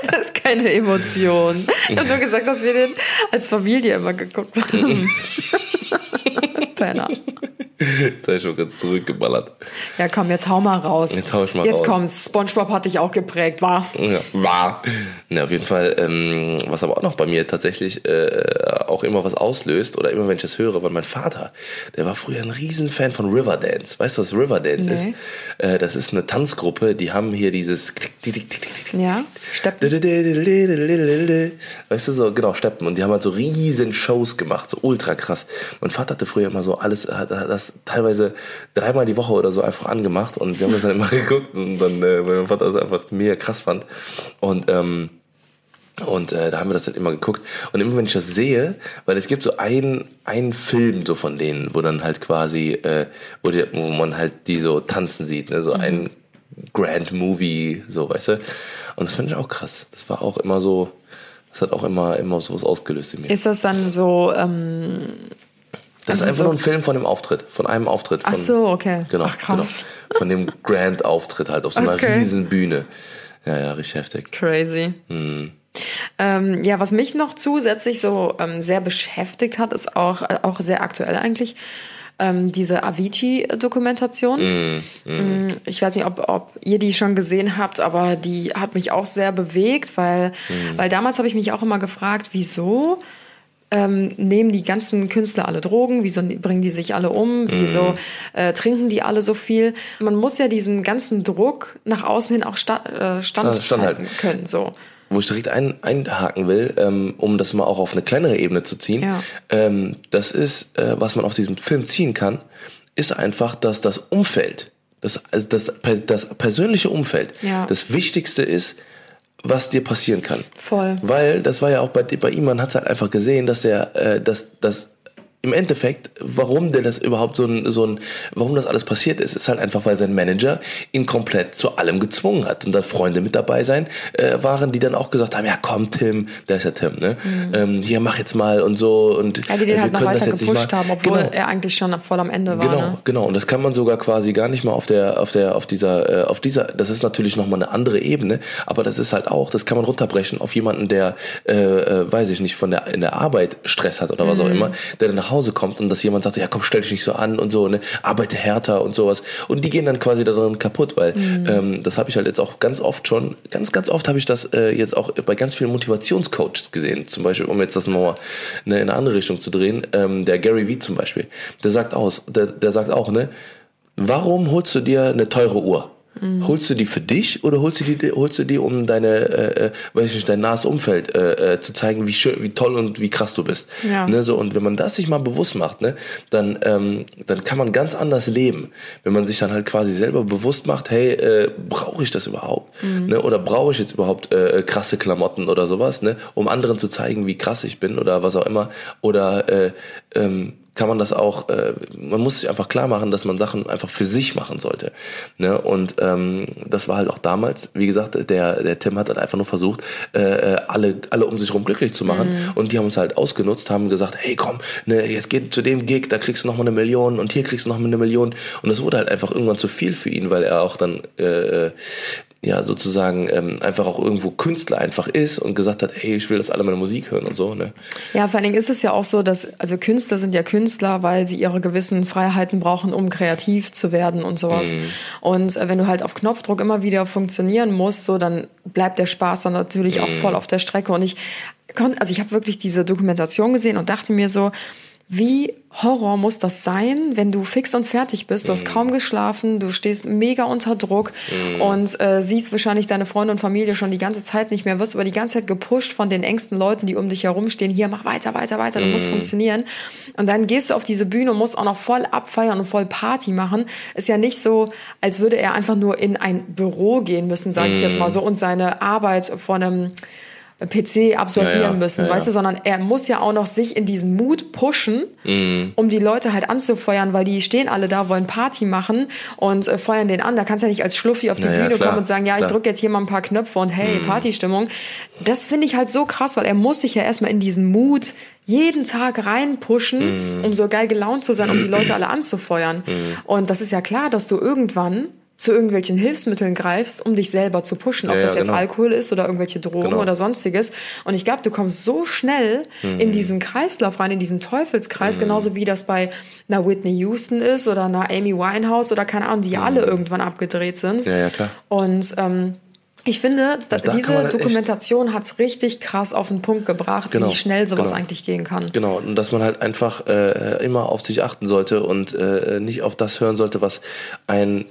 Das ist keine Emotion. Ich habe nur gesagt, dass wir den als Familie immer geguckt haben. Penner. Jetzt habe ich schon ganz zurückgeballert. Ja, komm, jetzt hau mal raus. Jetzt hau ich mal jetzt raus. kommt's. SpongeBob hat dich auch geprägt, war. Ja, war. Na, auf jeden Fall, ähm, was aber auch noch bei mir tatsächlich äh, auch immer was auslöst, oder immer wenn ich das höre, weil mein Vater, der war früher ein Riesenfan von Riverdance. Weißt du, was Riverdance Nee. ist? Äh, das ist eine Tanzgruppe, die haben hier dieses Ja, Steppen. Weißt du, so, genau, Steppen. Und die haben halt so riesen Shows gemacht, so ultra krass. Mein Vater hatte früher immer so alles, hat, hat das teilweise dreimal die Woche oder so einfach angemacht und wir haben das dann immer geguckt und dann, äh, weil mein Vater das einfach mega krass fand. Und, ähm, und äh, da haben wir das dann immer geguckt. Und immer wenn ich das sehe, weil es gibt so einen, einen Film so von denen, wo dann halt quasi, äh, wo, die, wo man halt die so tanzen sieht, ne? so ein Grand Movie, so, weißt du. Und das finde ich auch krass. Das war auch immer so, das hat auch immer, immer sowas ausgelöst in mir. Ist das dann so, ähm, Das ist also einfach so- nur ein Film von dem Auftritt, von einem Auftritt. Von, Ach so, okay. Genau, Ach, krass. genau. Von dem Grand-Auftritt halt auf so einer Okay. riesen Bühne. Ja, ja, richtig heftig. crazy? Mhm. Ähm, ja, was mich noch zusätzlich so ähm, sehr beschäftigt hat, ist auch, äh, auch sehr aktuell eigentlich. Ähm, diese Avicii-Dokumentation. Mhm, Mm, Ich weiß nicht, ob, ob ihr die schon gesehen habt, aber die hat mich auch sehr bewegt, weil, Mhm. weil damals habe ich mich auch immer gefragt, wieso ähm, nehmen die ganzen Künstler alle Drogen? Wieso bringen die sich alle um? Wieso Mhm. äh, trinken die alle so viel? Man muss ja diesem ganzen Druck nach außen hin auch sta äh, standhalten standhalten. können. So. Wo ich direkt ein, einhaken will, ähm, um das mal auch auf eine kleinere Ebene zu ziehen, Ja. ähm, das ist, äh, was man auf diesem Film ziehen kann, ist einfach, dass das Umfeld, das, also das, das persönliche Umfeld, Ja. das Wichtigste ist, was dir passieren kann. Voll. Weil das war ja auch bei, bei ihm, man hat halt einfach gesehen, dass er, äh, dass, dass im Endeffekt, warum der das überhaupt so ein, so ein, warum das alles passiert ist, ist halt einfach, weil sein Manager ihn komplett zu allem gezwungen hat. Und da Freunde mit dabei sein äh, waren, die dann auch gesagt haben, ja komm Tim, da ist ja Tim, ne? Ähm, hier mach jetzt mal und so und Mhm. Ja, die äh, den wir halt noch weiter gepusht mal- haben, obwohl genau. er eigentlich schon voll am Ende war. Genau, Ne? genau. Und das kann man sogar quasi gar nicht mal auf der, auf der, auf dieser, äh, auf dieser, das ist natürlich nochmal eine andere Ebene, aber das ist halt auch, das kann man runterbrechen auf jemanden, der, äh, äh, weiß ich nicht, von der, in der Arbeit Stress hat oder was auch immer, der dann nach Hause kommt und dass jemand sagt, ja komm, stell dich nicht so an und so, ne, arbeite härter und sowas. Und die gehen dann quasi daran kaputt, weil ähm, das habe ich halt jetzt auch ganz oft schon, ganz, ganz oft habe ich das äh, jetzt auch bei ganz vielen Motivationscoaches gesehen. Zum Beispiel, um jetzt das mal ne, in eine andere Richtung zu drehen, ähm, der Gary Vee zum Beispiel, der sagt aus, der, der sagt auch, ne, warum holst du dir eine teure Uhr? Holst du die für dich oder holst du die, holst du die, um deine, äh, äh, weiß ich nicht, dein nahes Umfeld äh, äh, zu zeigen, wie schön, wie toll und wie krass du bist. Ja. Ne, so, und wenn man das sich mal bewusst macht, ne, dann, ähm, dann kann man ganz anders leben. Wenn man sich dann halt quasi selber bewusst macht, hey, äh, brauche ich das überhaupt? Ne, oder brauche ich jetzt überhaupt äh, krasse Klamotten oder sowas, ne, um anderen zu zeigen, wie krass ich bin oder was auch immer. Oder äh, ähm, kann man das auch, äh, man muss sich einfach klar machen, dass man Sachen einfach für sich machen sollte. Ne? Und ähm, das war halt auch damals, wie gesagt, der, der Tim hat halt einfach nur versucht, äh, äh, alle, alle um sich herum glücklich zu machen. Und die haben es halt ausgenutzt, haben gesagt, hey komm, ne, jetzt geht zu dem Gig, da kriegst du noch mal eine Million und hier kriegst du noch mal eine Million. Und das wurde halt einfach irgendwann zu viel für ihn, weil er auch dann äh, ja sozusagen ähm, einfach auch irgendwo Künstler einfach ist und gesagt hat, hey, ich will, dass alle meine Musik hören und so. Ne? Ja, vor allen Dingen ist es ja auch so, dass, also Künstler sind ja Künstler, weil sie ihre gewissen Freiheiten brauchen, um kreativ zu werden und sowas. Und äh, wenn du halt auf Knopfdruck immer wieder funktionieren musst, so, dann bleibt der Spaß dann natürlich auch voll auf der Strecke. Und ich konnte, also ich habe wirklich diese Dokumentation gesehen und dachte mir so, wie Horror muss das sein, wenn du fix und fertig bist? Du hast kaum geschlafen, du stehst mega unter Druck und äh, siehst wahrscheinlich deine Freunde und Familie schon die ganze Zeit nicht mehr, wirst aber die ganze Zeit gepusht von den engsten Leuten, die um dich herumstehen. Hier, mach weiter, weiter, weiter, du musst funktionieren. Und dann gehst du auf diese Bühne und musst auch noch voll abfeiern und voll Party machen. Ist ja nicht so, als würde er einfach nur in ein Büro gehen müssen, sage ich jetzt mal so, und seine Arbeit vor einem PC absolvieren Ja, ja, müssen, ja, weißt du, sondern er muss ja auch noch sich in diesen Mut pushen, Mhm. um die Leute halt anzufeuern, weil die stehen alle da, wollen Party machen und äh, feuern den an. Da kannst du ja nicht als Schluffi auf die Bühne klar, kommen und sagen, ja, ich klar. Mhm. drücke jetzt hier mal ein paar Knöpfe und hey, Partystimmung. Das finde ich halt so krass, weil er muss sich ja erstmal in diesen Mut jeden Tag reinpushen, Mhm. um so geil gelaunt zu sein, um die Leute alle anzufeuern. Und das ist ja klar, dass du irgendwann zu irgendwelchen Hilfsmitteln greifst, um dich selber zu pushen, ob Ja, das jetzt genau. Alkohol ist oder irgendwelche Drogen Genau. oder sonstiges. Und ich glaube, du kommst so schnell Mhm. in diesen Kreislauf rein, in diesen Teufelskreis, genauso wie das bei einer Whitney Houston ist oder einer Amy Winehouse oder keine Ahnung, die ja alle irgendwann abgedreht sind. Mhm. Ja, ja, klar. Und ähm, ich finde, da, da diese Dokumentation hat's richtig krass auf den Punkt gebracht, Genau, wie schnell sowas genau. eigentlich gehen kann. Genau, und dass man halt einfach äh, immer auf sich achten sollte und äh, nicht auf das hören sollte, was ein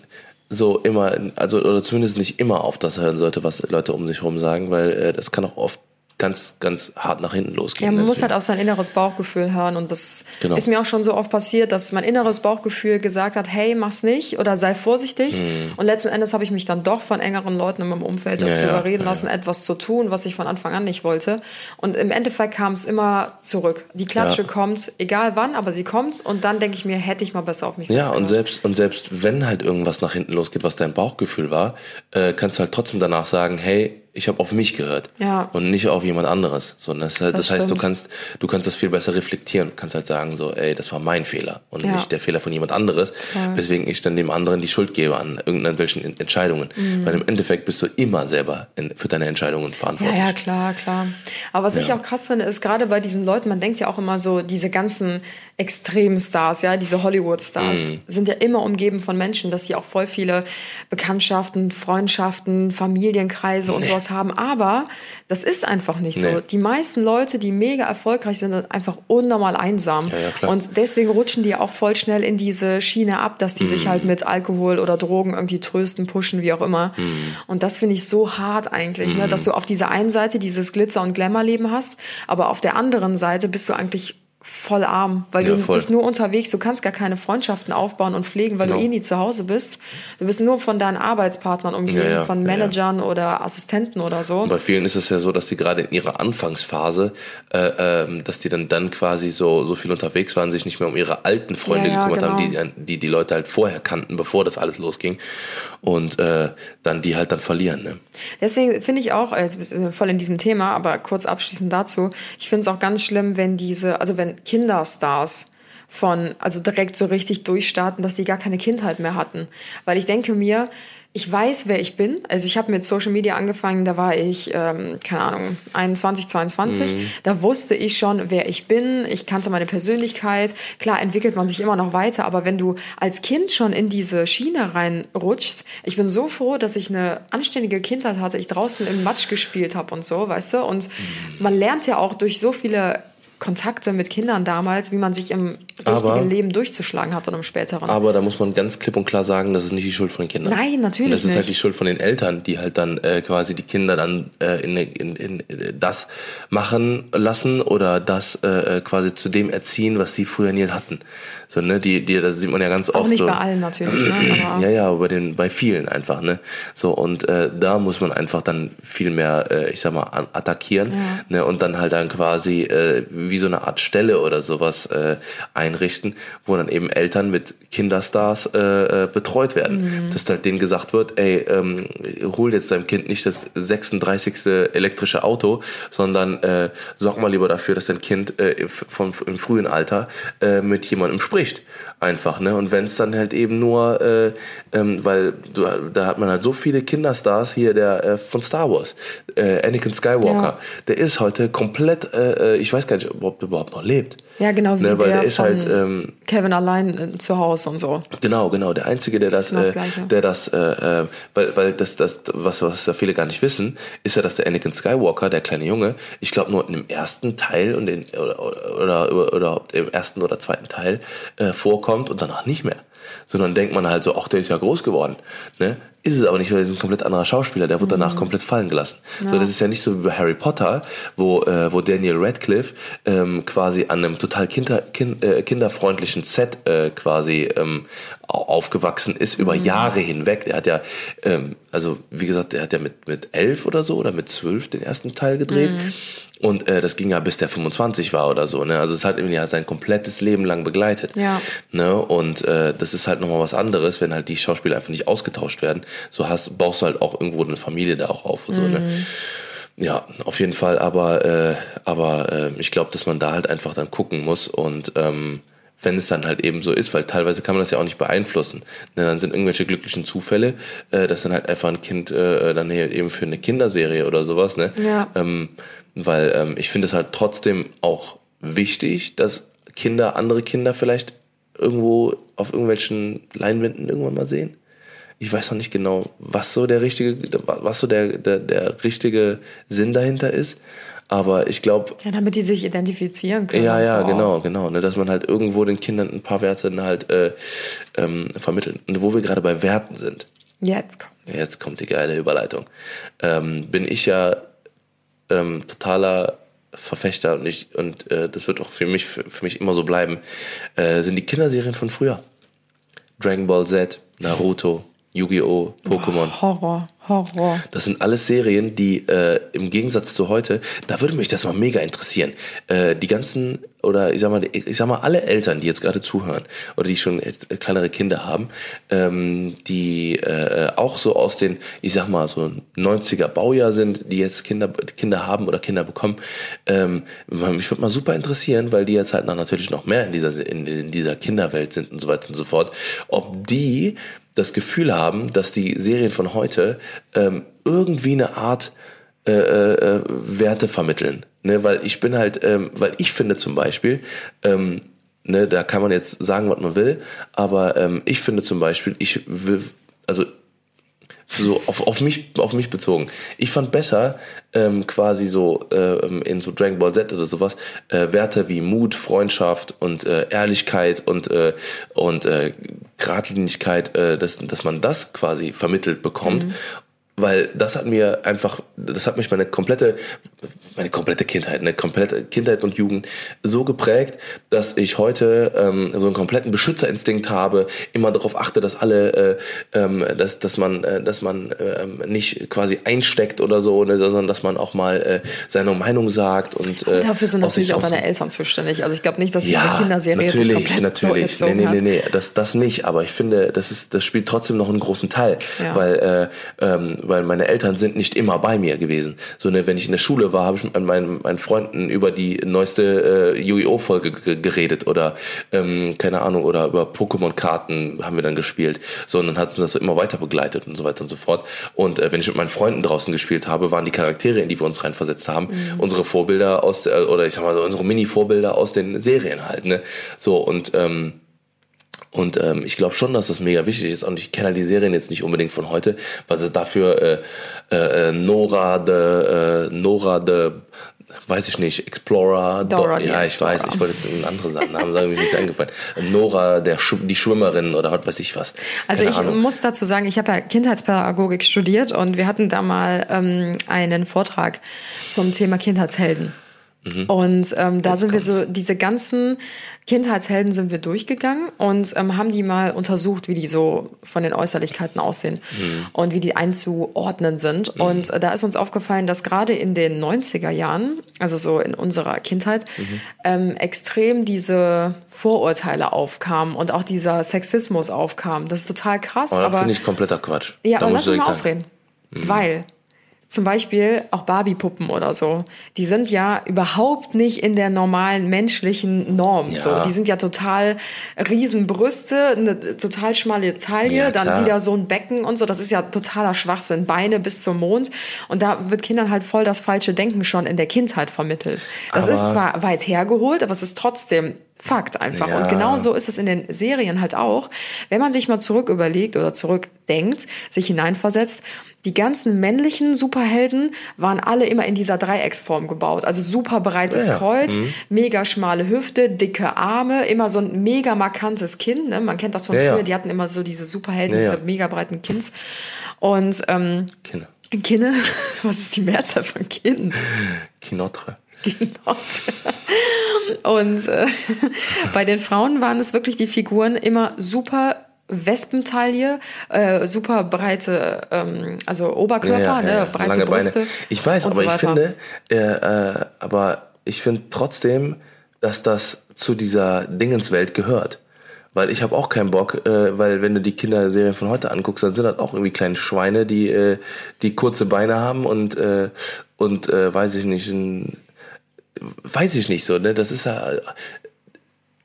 so immer, also oder zumindest nicht immer auf das hören sollte, was Leute um sich herum sagen, weil äh, das kann auch oft ganz, ganz hart nach hinten losgehen. Ja, man muss halt auf sein inneres Bauchgefühl hören und das Genau. ist mir auch schon so oft passiert, dass mein inneres Bauchgefühl gesagt hat, hey, mach's nicht oder sei vorsichtig. Und letzten Endes habe ich mich dann doch von engeren Leuten in meinem Umfeld dazu Hm. Ja, ja, überreden ja, lassen, etwas zu tun, was ich von Anfang an nicht wollte. Und im Endeffekt kam es immer zurück. Die Klatsche kommt, egal wann, aber sie kommt und dann denke ich mir, hätte ich mal besser auf mich selbst Ja, und selbst, und selbst wenn halt irgendwas nach hinten losgeht, was dein Bauchgefühl war, äh, kannst du halt trotzdem danach sagen, hey, ich habe auf mich gehört Ja. und nicht auf jemand anderes. So, das, das, Das heißt, du kannst, du kannst das viel besser reflektieren. Du kannst halt sagen so, ey, das war mein Fehler und Ja. nicht der Fehler von jemand anderes, Voll. weswegen ich dann dem anderen die Schuld gebe an irgendwelchen En- Entscheidungen. Mhm. Weil im Endeffekt bist du immer selber in, für deine Entscheidungen Ja, verantwortlich. ja, klar, klar. Aber was ich Ja. auch krass finde, ist gerade bei diesen Leuten, man denkt ja auch immer so, diese ganzen Extremstars, ja, diese Hollywood-Stars, Mhm. sind ja immer umgeben von Menschen, dass sie auch voll viele Bekanntschaften, Freundschaften, Familienkreise und sowas haben. Aber das ist einfach nicht so. Nee. Die meisten Leute, die mega erfolgreich sind, sind einfach unnormal einsam. Ja, ja, und deswegen rutschen die auch voll schnell in diese Schiene ab, dass die Mhm. sich halt mit Alkohol oder Drogen irgendwie trösten, pushen, wie auch immer. Mhm. Und das finde ich so hart eigentlich, ne? dass du auf dieser einen Seite dieses Glitzer- und Glamour-Leben hast, aber auf der anderen Seite bist du eigentlich voll arm, weil Ja, du voll. bist nur unterwegs, du kannst gar keine Freundschaften aufbauen und pflegen, weil Genau. du eh nie zu Hause bist. Du bist nur von deinen Arbeitspartnern umgeben, Ja, ja, von. Managern oder Assistenten oder so. Und bei vielen ist es ja so, dass die gerade in ihrer Anfangsphase, äh, ähm, dass die dann dann quasi so so viel unterwegs waren, sich nicht mehr um ihre alten Freunde gekümmert haben, genau. die, die die Leute halt vorher kannten, bevor das alles losging, und äh, dann die halt dann verlieren. Ne? Deswegen finde ich auch, äh, jetzt bist du voll in diesem Thema, aber kurz abschließend dazu, ich finde es auch ganz schlimm, wenn diese, also wenn Kinderstars von, also direkt so richtig durchstarten, dass die gar keine Kindheit mehr hatten. Weil ich denke mir, ich weiß, wer ich bin. Also ich habe mit Social Media angefangen, da war ich, ähm, keine Ahnung, 21, 22. Da wusste ich schon, wer ich bin. Ich kannte meine Persönlichkeit. Klar entwickelt man sich immer noch weiter, aber wenn du als Kind schon in diese Schiene reinrutschst, ich bin so froh, dass ich eine anständige Kindheit hatte, ich draußen im Matsch gespielt habe und so, weißt du? Und man lernt ja auch durch so viele Kontakte mit Kindern damals, wie man sich im richtigen Aber- Leben durchzuschlagen hat und im späteren. Aber da muss man ganz klipp und klar sagen, das ist nicht die Schuld von den Kindern. Nein, natürlich Das ist halt nicht. die Schuld von den Eltern, die halt dann äh, quasi die Kinder dann äh, in, in, in, in das machen lassen oder das äh, quasi zu dem erziehen, was sie früher nie hatten. So, ne, die, die, das sieht man ja ganz auch oft nicht so. bei allen natürlich, ne? Aber Ja, ja, aber bei den, bei vielen einfach, ne? So, und äh, da muss man einfach dann viel mehr, äh, ich sag mal, attackieren, ne? Und dann halt dann quasi äh, wie so eine Art Stelle oder sowas äh, einrichten, wo dann eben Eltern mit Kinderstars äh, äh, betreut werden. Dass halt denen gesagt wird, ey, ähm, hol jetzt deinem Kind nicht das 36. elektrische Auto, sondern äh, sorg mal lieber dafür, dass dein Kind äh, vom, im frühen Alter äh, mit jemandem spricht. Einfach, ne? Und wenn es dann halt eben nur, äh, ähm, weil du, da hat man halt so viele Kinderstars hier, der äh, von Star Wars, äh, Anakin Skywalker, Ja. der ist heute komplett, äh, äh, ich weiß gar nicht, ob der überhaupt noch lebt. Ja, genau wie Ne, weil der, der ist halt, ähm, Kevin allein äh, zu Hause und so. Genau, genau. Der einzige, der das, Genau das äh, der das, äh, äh, weil, weil das, das, was, was ja viele gar nicht wissen, ist ja, dass der Anakin Skywalker, der kleine Junge, ich glaube nur in dem ersten Teil und in, oder, oder, oder, oder im ersten oder zweiten Teil äh, vorkommt und danach nicht mehr. Sondern denkt man halt so, ach, der ist ja groß geworden. Ne? Ist es aber nicht, weil er ist ein komplett anderer Schauspieler, der wird danach komplett fallen gelassen. So, das ist ja nicht so wie bei Harry Potter, wo, äh, wo Daniel Radcliffe ähm, quasi an einem total kinder, kind, äh, kinderfreundlichen Set äh, quasi ähm, aufgewachsen ist über Jahre hinweg. Er hat ja, ähm, also wie gesagt, er hat ja mit, mit elf oder so oder mit zwölf den ersten Teil gedreht. Und äh, das ging ja bis der 25 war oder so. Ne? Also es hat ihn ja sein komplettes Leben lang begleitet. Ja. Ne? Und äh, das ist halt nochmal was anderes, wenn halt die Schauspieler einfach nicht ausgetauscht werden. So hast, baust du halt auch irgendwo eine Familie da auch auf und so. Ne? Ja, auf jeden Fall. Aber, äh, aber äh, ich glaube, dass man da halt einfach dann gucken muss und ähm, wenn es dann halt eben so ist, weil teilweise kann man das ja auch nicht beeinflussen. Ne, dann sind irgendwelche glücklichen Zufälle, äh, dass dann halt einfach ein Kind äh, dann hier eben für eine Kinderserie oder sowas, ne? Ja. Ähm, weil ähm, ich finde es halt trotzdem auch wichtig, dass Kinder andere Kinder vielleicht irgendwo auf irgendwelchen Leinwänden irgendwann mal sehen. Ich weiß noch nicht genau, was so der richtige, was so der, der, der richtige Sinn dahinter ist. Aber ich glaube, Ja, damit die sich identifizieren können. ja, ja, so genau, auch. genau. Ne, dass man halt irgendwo den Kindern ein paar Werte halt äh, ähm, vermittelt. Und wo wir gerade bei Werten sind, Jetzt kommt's. jetzt kommt die geile Überleitung, ähm, bin ich ja ähm, totaler Verfechter und ich und äh, das wird auch für mich für, für mich immer so bleiben, äh, sind die Kinderserien von früher. Dragon Ball Z, Naruto, Yu-Gi-Oh, Pokémon. Horror, Horror. Das sind alles Serien, die äh, im Gegensatz zu heute, da würde mich das mal mega interessieren. Äh, die ganzen, oder ich sag mal, ich sag mal, alle Eltern, die jetzt gerade zuhören, oder die schon äh, kleinere Kinder haben, ähm, die äh, auch so aus den, ich sag mal, so 90er Baujahr sind, die jetzt Kinder, Kinder haben oder Kinder bekommen, ähm, mich würde mal super interessieren, weil die jetzt halt natürlich noch mehr in dieser, in, in dieser Kinderwelt sind und so weiter und so fort, ob die das Gefühl haben, dass die Serien von heute ähm, irgendwie eine Art äh, äh, Werte vermitteln. Ne? Weil ich bin halt, ähm, weil ich finde zum Beispiel, ähm, ne, da kann man jetzt sagen, was man will, aber ähm, ich finde zum Beispiel, ich will, also so auf, auf mich auf mich bezogen. Ich fand besser ähm, quasi so ähm, in so Dragon Ball Z oder sowas äh, Werte wie Mut, Freundschaft und äh, Ehrlichkeit und äh, und äh, Gradlinigkeit, äh, dass dass man das quasi vermittelt bekommt. Weil das hat mir einfach, das hat mich meine komplette, meine komplette Kindheit, eine komplette Kindheit und Jugend so geprägt, dass ich heute ähm, so einen kompletten Beschützerinstinkt habe, immer darauf achte, dass alle, äh, ähm, dass, dass man, äh, dass man ähm, nicht quasi einsteckt oder so, ne, sondern dass man auch mal äh, seine Meinung sagt und äh, Dafür sind natürlich auch deine Eltern zuständig. Also ich glaube nicht, dass diese ja, Kinderserie natürlich, komplett so natürlich. erzogen nee, nee, nee, nee, das, das nicht. Aber ich finde, das ist, das spielt trotzdem noch einen großen Teil, Ja. weil, äh, ähm, weil meine Eltern sind nicht immer bei mir gewesen. So ne, wenn ich in der Schule war, habe ich mit meinen, meinen Freunden über die neueste äh, Yu-Gi-Oh Folge ge- geredet oder ähm, keine Ahnung oder über Pokémon-Karten haben wir dann gespielt. So und dann hat uns das immer weiter begleitet und so weiter und so fort. Und äh, wenn ich mit meinen Freunden draußen gespielt habe, waren die Charaktere, in die wir uns reinversetzt haben, unsere Vorbilder aus der, oder ich sag mal unsere Mini-Vorbilder aus den Serien halt. Ne, so und ähm, und ähm, ich glaube schon, dass das mega wichtig ist. Und ich kenne halt die Serien jetzt nicht unbedingt von heute, weil sie dafür äh, äh, Nora de äh, Nora de weiß ich nicht, Explorer, Dora Do- ja, ich Explorer. weiß, ich wollte jetzt einen anderen Namen sagen, sagen mir nicht eingefallen. Nora, der Sch die Schwimmerin oder was weiß ich was. Also Keine ich Ahnung. muss dazu sagen, ich habe ja Kindheitspädagogik studiert und wir hatten da mal ähm, einen Vortrag zum Thema Kindheitshelden. Mhm. Und ähm, da sind wir so, diese ganzen Kindheitshelden sind wir durchgegangen und ähm, haben die mal untersucht, wie die so von den Äußerlichkeiten aussehen Mhm. und wie die einzuordnen sind. Und äh, da ist uns aufgefallen, dass gerade in den 90er Jahren, also so in unserer Kindheit, Mhm. ähm, extrem diese Vorurteile aufkamen und auch dieser Sexismus aufkam. Das ist total krass. Aber aber finde ich kompletter Quatsch. ja, Da aber lass ich mich mal ausreden. Weil zum Beispiel auch Barbie-Puppen oder so, die sind ja überhaupt nicht in der normalen menschlichen Norm. Ja. So, die sind ja total Riesenbrüste, eine total schmale Taille, Ja, dann wieder so ein Becken und so. Das ist ja totaler Schwachsinn. Beine bis zum Mond. Und da wird Kindern halt voll das falsche Denken schon in der Kindheit vermittelt. Das Aber- ist zwar weit hergeholt, aber es ist trotzdem Fakt einfach. Ja. Und genau so ist es in den Serien halt auch. Wenn man sich mal zurück überlegt oder zurückdenkt, sich hineinversetzt, die ganzen männlichen Superhelden waren alle immer in dieser Dreiecksform gebaut. Also super breites Ja. Kreuz, mega schmale Hüfte, dicke Arme, immer so ein mega markantes Kinn. Ne? Man kennt das von Ja, früher, die hatten immer so diese Superhelden, diese mega breiten Kinns. Und ähm, Kinder. Kinne, was ist die Mehrzahl von Kinn? Kinotre. Genau. Und äh, bei den Frauen waren es wirklich die Figuren immer super Wespentaille, äh, super breite, ähm, also Oberkörper, ne, breite lange Brüste. Beine. Ich weiß, aber so ich finde, äh, äh, aber ich finde trotzdem, dass das zu dieser Dingenswelt gehört. Weil ich habe auch keinen Bock, äh, weil wenn du die Kinderserien von heute anguckst, dann sind das auch irgendwie kleine Schweine, die äh, die kurze Beine haben und äh, und äh, weiß ich nicht, ein, weiß ich nicht so, ne? Das ist ja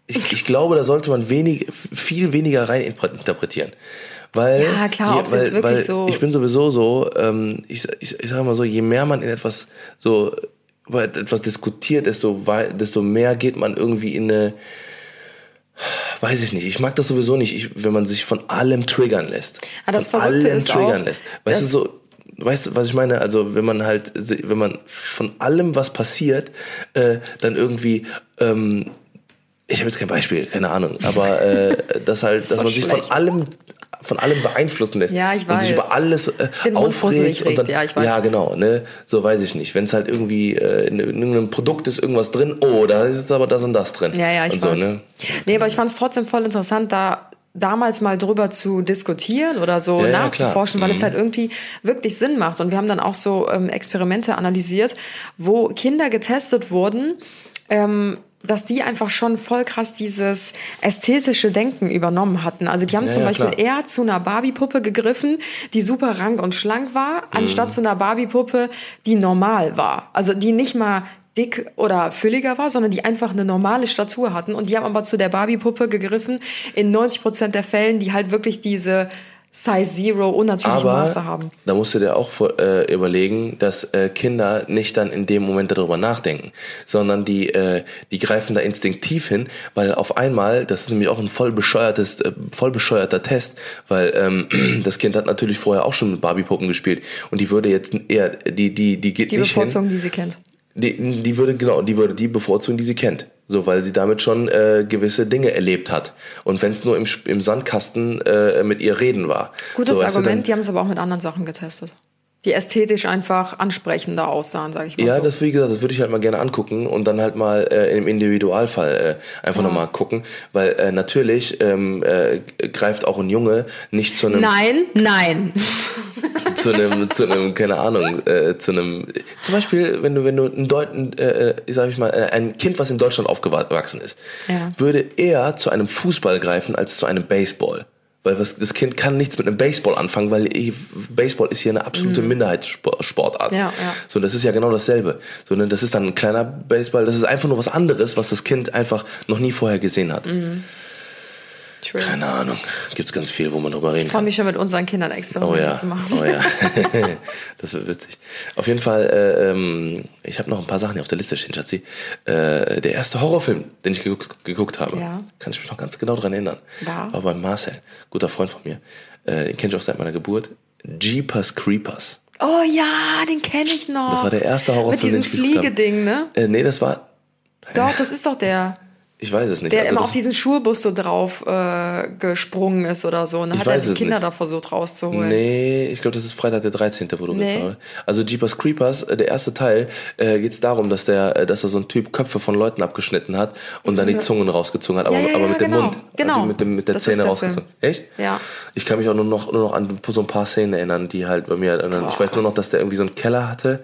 ich, ich glaube, da sollte man wenig, viel weniger rein interpretieren. Weil, Ja, klar, ob's weil, jetzt wirklich so- ich bin sowieso so, ähm, ich, ich, ich sage mal so, je mehr man in etwas so über etwas diskutiert, desto, desto mehr geht man irgendwie in eine, weiß ich nicht, ich mag das sowieso nicht, ich, wenn man sich von allem triggern lässt. Ah, das von Verrückte allem ist triggern auch, lässt. Weißt du, so, weißt du, was ich meine? Also, wenn man halt, wenn man von allem, was passiert, äh, dann irgendwie, ähm, ich habe jetzt kein Beispiel, keine Ahnung, aber äh, das halt, dass So man sich schlecht. von allem von allem beeinflussen lässt Ja, ich und sich weiß. über alles äh, Den aufregt und dann, ja, ich weiß. ja genau ne so weiß ich nicht wenn es halt irgendwie äh, in irgendeinem Produkt ist irgendwas drin oh da ist jetzt aber das und das drin Ja, ja, ich und weiß. so ne Nee, aber ich fand es trotzdem voll interessant, da damals mal drüber zu diskutieren oder so Ja, ja, nachzuforschen, klar. weil es halt irgendwie wirklich Sinn macht. Und wir haben dann auch so ähm, Experimente analysiert, wo Kinder getestet wurden, ähm, dass die einfach schon voll krass dieses ästhetische Denken übernommen hatten. Also die haben Ja, zum ja, Beispiel klar. eher zu einer Barbie-Puppe gegriffen, die super rank und schlank war, Mhm. anstatt zu einer Barbie-Puppe, die normal war. Also die nicht mal dick oder fülliger war, sondern die einfach eine normale Statur hatten. Und die haben aber zu der Barbie-Puppe gegriffen, in 90 Prozent der Fällen, die halt wirklich diese Size Zero unnatürlichen aber Maße haben. da musst du dir auch äh, überlegen, dass äh, Kinder nicht dann in dem Moment darüber nachdenken, sondern die äh, die greifen da instinktiv hin, weil auf einmal, das ist nämlich auch ein voll bescheuertes, äh, voll bescheuerter Test, weil ähm, das Kind hat natürlich vorher auch schon mit Barbie-Puppen gespielt und die würde jetzt eher, die die die geht Die nicht hin, bevorzugen, die sie kennt. Die, die würde genau, die würde die bevorzugen, die sie kennt. So, weil sie damit schon äh, gewisse Dinge erlebt hat. Und wenn es nur im, im Sandkasten äh, mit ihr reden war. Gutes so, Argument, dann- die haben es aber auch mit anderen Sachen getestet. Die ästhetisch einfach ansprechender aussahen, sag ich mal Ja, so. das wie gesagt, das würde ich halt mal gerne angucken und dann halt mal äh, im Individualfall äh, einfach Ja. nochmal gucken, weil äh, natürlich ähm, äh, greift auch ein Junge nicht zu einem Nein, nein. Zu einem, zu einem, keine Ahnung, äh, zu einem, zum Beispiel, wenn du, wenn du ein Deuten, äh, äh, sag ich mal, äh, ein Kind, was in Deutschland aufgewachsen ist, Ja. würde eher zu einem Fußball greifen als zu einem Baseball. Weil was, das Kind kann nichts mit einem Baseball anfangen, weil Baseball ist hier eine absolute Minderheitssportart. Mhm. Ja, ja. So, das ist ja genau dasselbe. So, ne, das ist dann ein kleiner Baseball, das ist einfach nur was anderes, was das Kind einfach noch nie vorher gesehen hat. Mhm. True. Keine Ahnung. Gibt's ganz viel, wo man drüber reden Ich freue kann. mich schon mit unseren Kindern Oh Experimente ja, zu machen. oh ja. das wird witzig. Auf jeden Fall, äh, ähm, ich habe noch ein paar Sachen hier auf der Liste stehen, Schatzi. Äh, der erste Horrorfilm, den ich geguckt, geguckt habe, Ja. kann ich mich noch ganz genau dran erinnern. War? War bei Marcel, guter Freund von mir. Äh, den kenne ich auch seit meiner Geburt. Jeepers Creepers. Oh ja, den kenne ich noch. Das war der erste Horrorfilm, Mit diesem den ich geguckt habe. Fliegeding, ne? Äh, nee, das war, Doch, das ist doch der, ich weiß es nicht. der Also immer auf diesen Schulbus so drauf äh, gesprungen ist oder so. Und dann Ich hat er die Kinder nicht. da versucht rauszuholen. Nee, ich glaube, das ist Freitag der 13., wo du Nee. bist. Also Jeepers Creepers, äh, der erste Teil, äh, geht es darum, dass der, äh, dass da so ein Typ Köpfe von Leuten abgeschnitten hat und dann die Zungen rausgezogen hat, aber, Ja, ja, aber ja, mit dem genau. Mund. Genau. Also mit, dem, mit der Das Zähne der rausgezogen. Echt? Ja. Ich kann mich auch nur noch, nur noch an so ein paar Szenen erinnern, die halt bei mir, erinnern. ich weiß nur noch, dass der irgendwie so einen Keller hatte,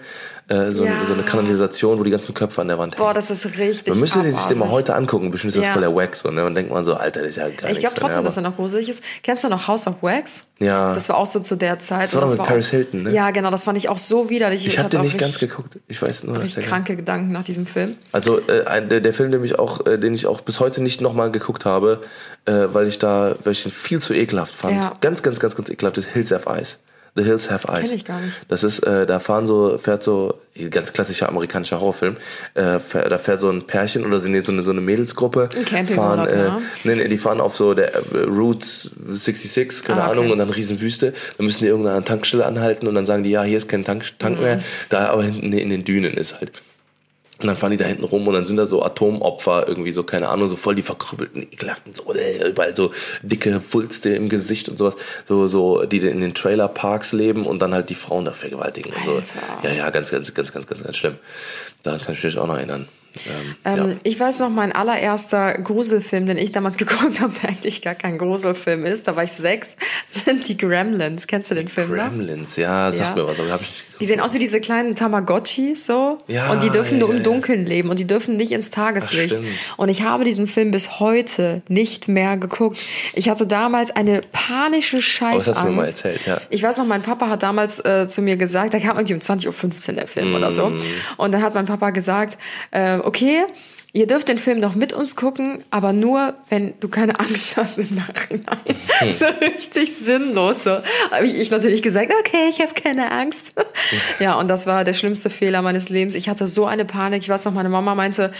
äh, so, Ja. so eine Kanalisation, wo die ganzen Köpfe an der Wand hängen. Boah, das ist richtig Man müsste sich den mal heute angucken, bestimmt ist das Ja. voll der Wack, so, ne? Und denkt man so, Alter, das ist ja geil. Ich glaube trotzdem, dass er noch gruselig ist. Kennst du noch House of Wax? Ja. Das war auch so zu der Zeit. Das war doch mit Paris auch, Hilton, ne? Ja, genau, das fand ich auch so widerlich. Ich habe hatte den nicht ganz geguckt. Ich weiß nur, dass der kranke Gedanken nach diesem Film. Also äh, der, der Film, den ich auch, äh, den ich auch bis heute nicht nochmal geguckt habe, äh, weil ich da, weil ich ihn viel zu ekelhaft fand. Ja. Ganz, ganz, ganz, ganz ekelhaft. Das Hills Have Eyes. The Hills Have Eyes. Kenn ich gar nicht. Das ist, äh, da fahren so, fährt so, ganz klassischer amerikanischer Horrorfilm, äh, fähr, da fährt so ein Pärchen oder so eine, so eine, so eine Mädelsgruppe. Ein Campingurlaub, fahren, äh, ja. nee, nee, die fahren auf so der äh, Route 66, keine Ah, okay. Ahnung, und dann Riesenwüste. Dann müssen die irgendeine Tankstelle anhalten und dann sagen die, ja, hier ist kein Tank, Tank Mhm. mehr. Da aber hinten in den Dünen ist halt. Und dann fahren die da hinten rum und dann sind da so Atomopfer, irgendwie so, keine Ahnung, so voll die verkrüppelten, ekelhaften, so, äh, überall so dicke Wulste im Gesicht und sowas, so, so, die in den Trailerparks leben und dann halt die Frauen da vergewaltigen und so. Alter. Ja, ja, ganz, ganz, ganz, ganz, ganz, ganz schlimm. Daran kann ich mich auch noch erinnern. Ähm, Ähm, ja. Ich weiß noch, mein allererster Gruselfilm, den ich damals geguckt habe, der eigentlich gar kein Gruselfilm ist, da war ich sechs, sind die Gremlins. Kennst du den Film noch? Gremlins, ja, sag Ja. mir was, aber hab ich Die sehen aus wie diese kleinen Tamagotchis so Ja, und die dürfen ja, nur im. Dunkeln leben und die dürfen nicht ins Tageslicht. stimmt. und ich habe diesen Film bis heute nicht mehr geguckt. Ich hatte damals eine panische Scheißangst. das hast du mir mal erzählt, ja. Ich weiß noch, mein Papa hat damals äh, zu mir gesagt, da kam irgendwie um 20.15 Uhr der Film oder Mm. so. Und dann hat mein Papa gesagt, äh, okay, Ihr dürft den Film noch mit uns gucken, aber nur, wenn du keine Angst hast im Nachhinein. Hm. so richtig sinnlos. So habe ich, ich natürlich gesagt, okay, ich habe keine Angst. ja, und das war der schlimmste Fehler meines Lebens. Ich hatte so eine Panik. Ich weiß noch, meine Mama meinte,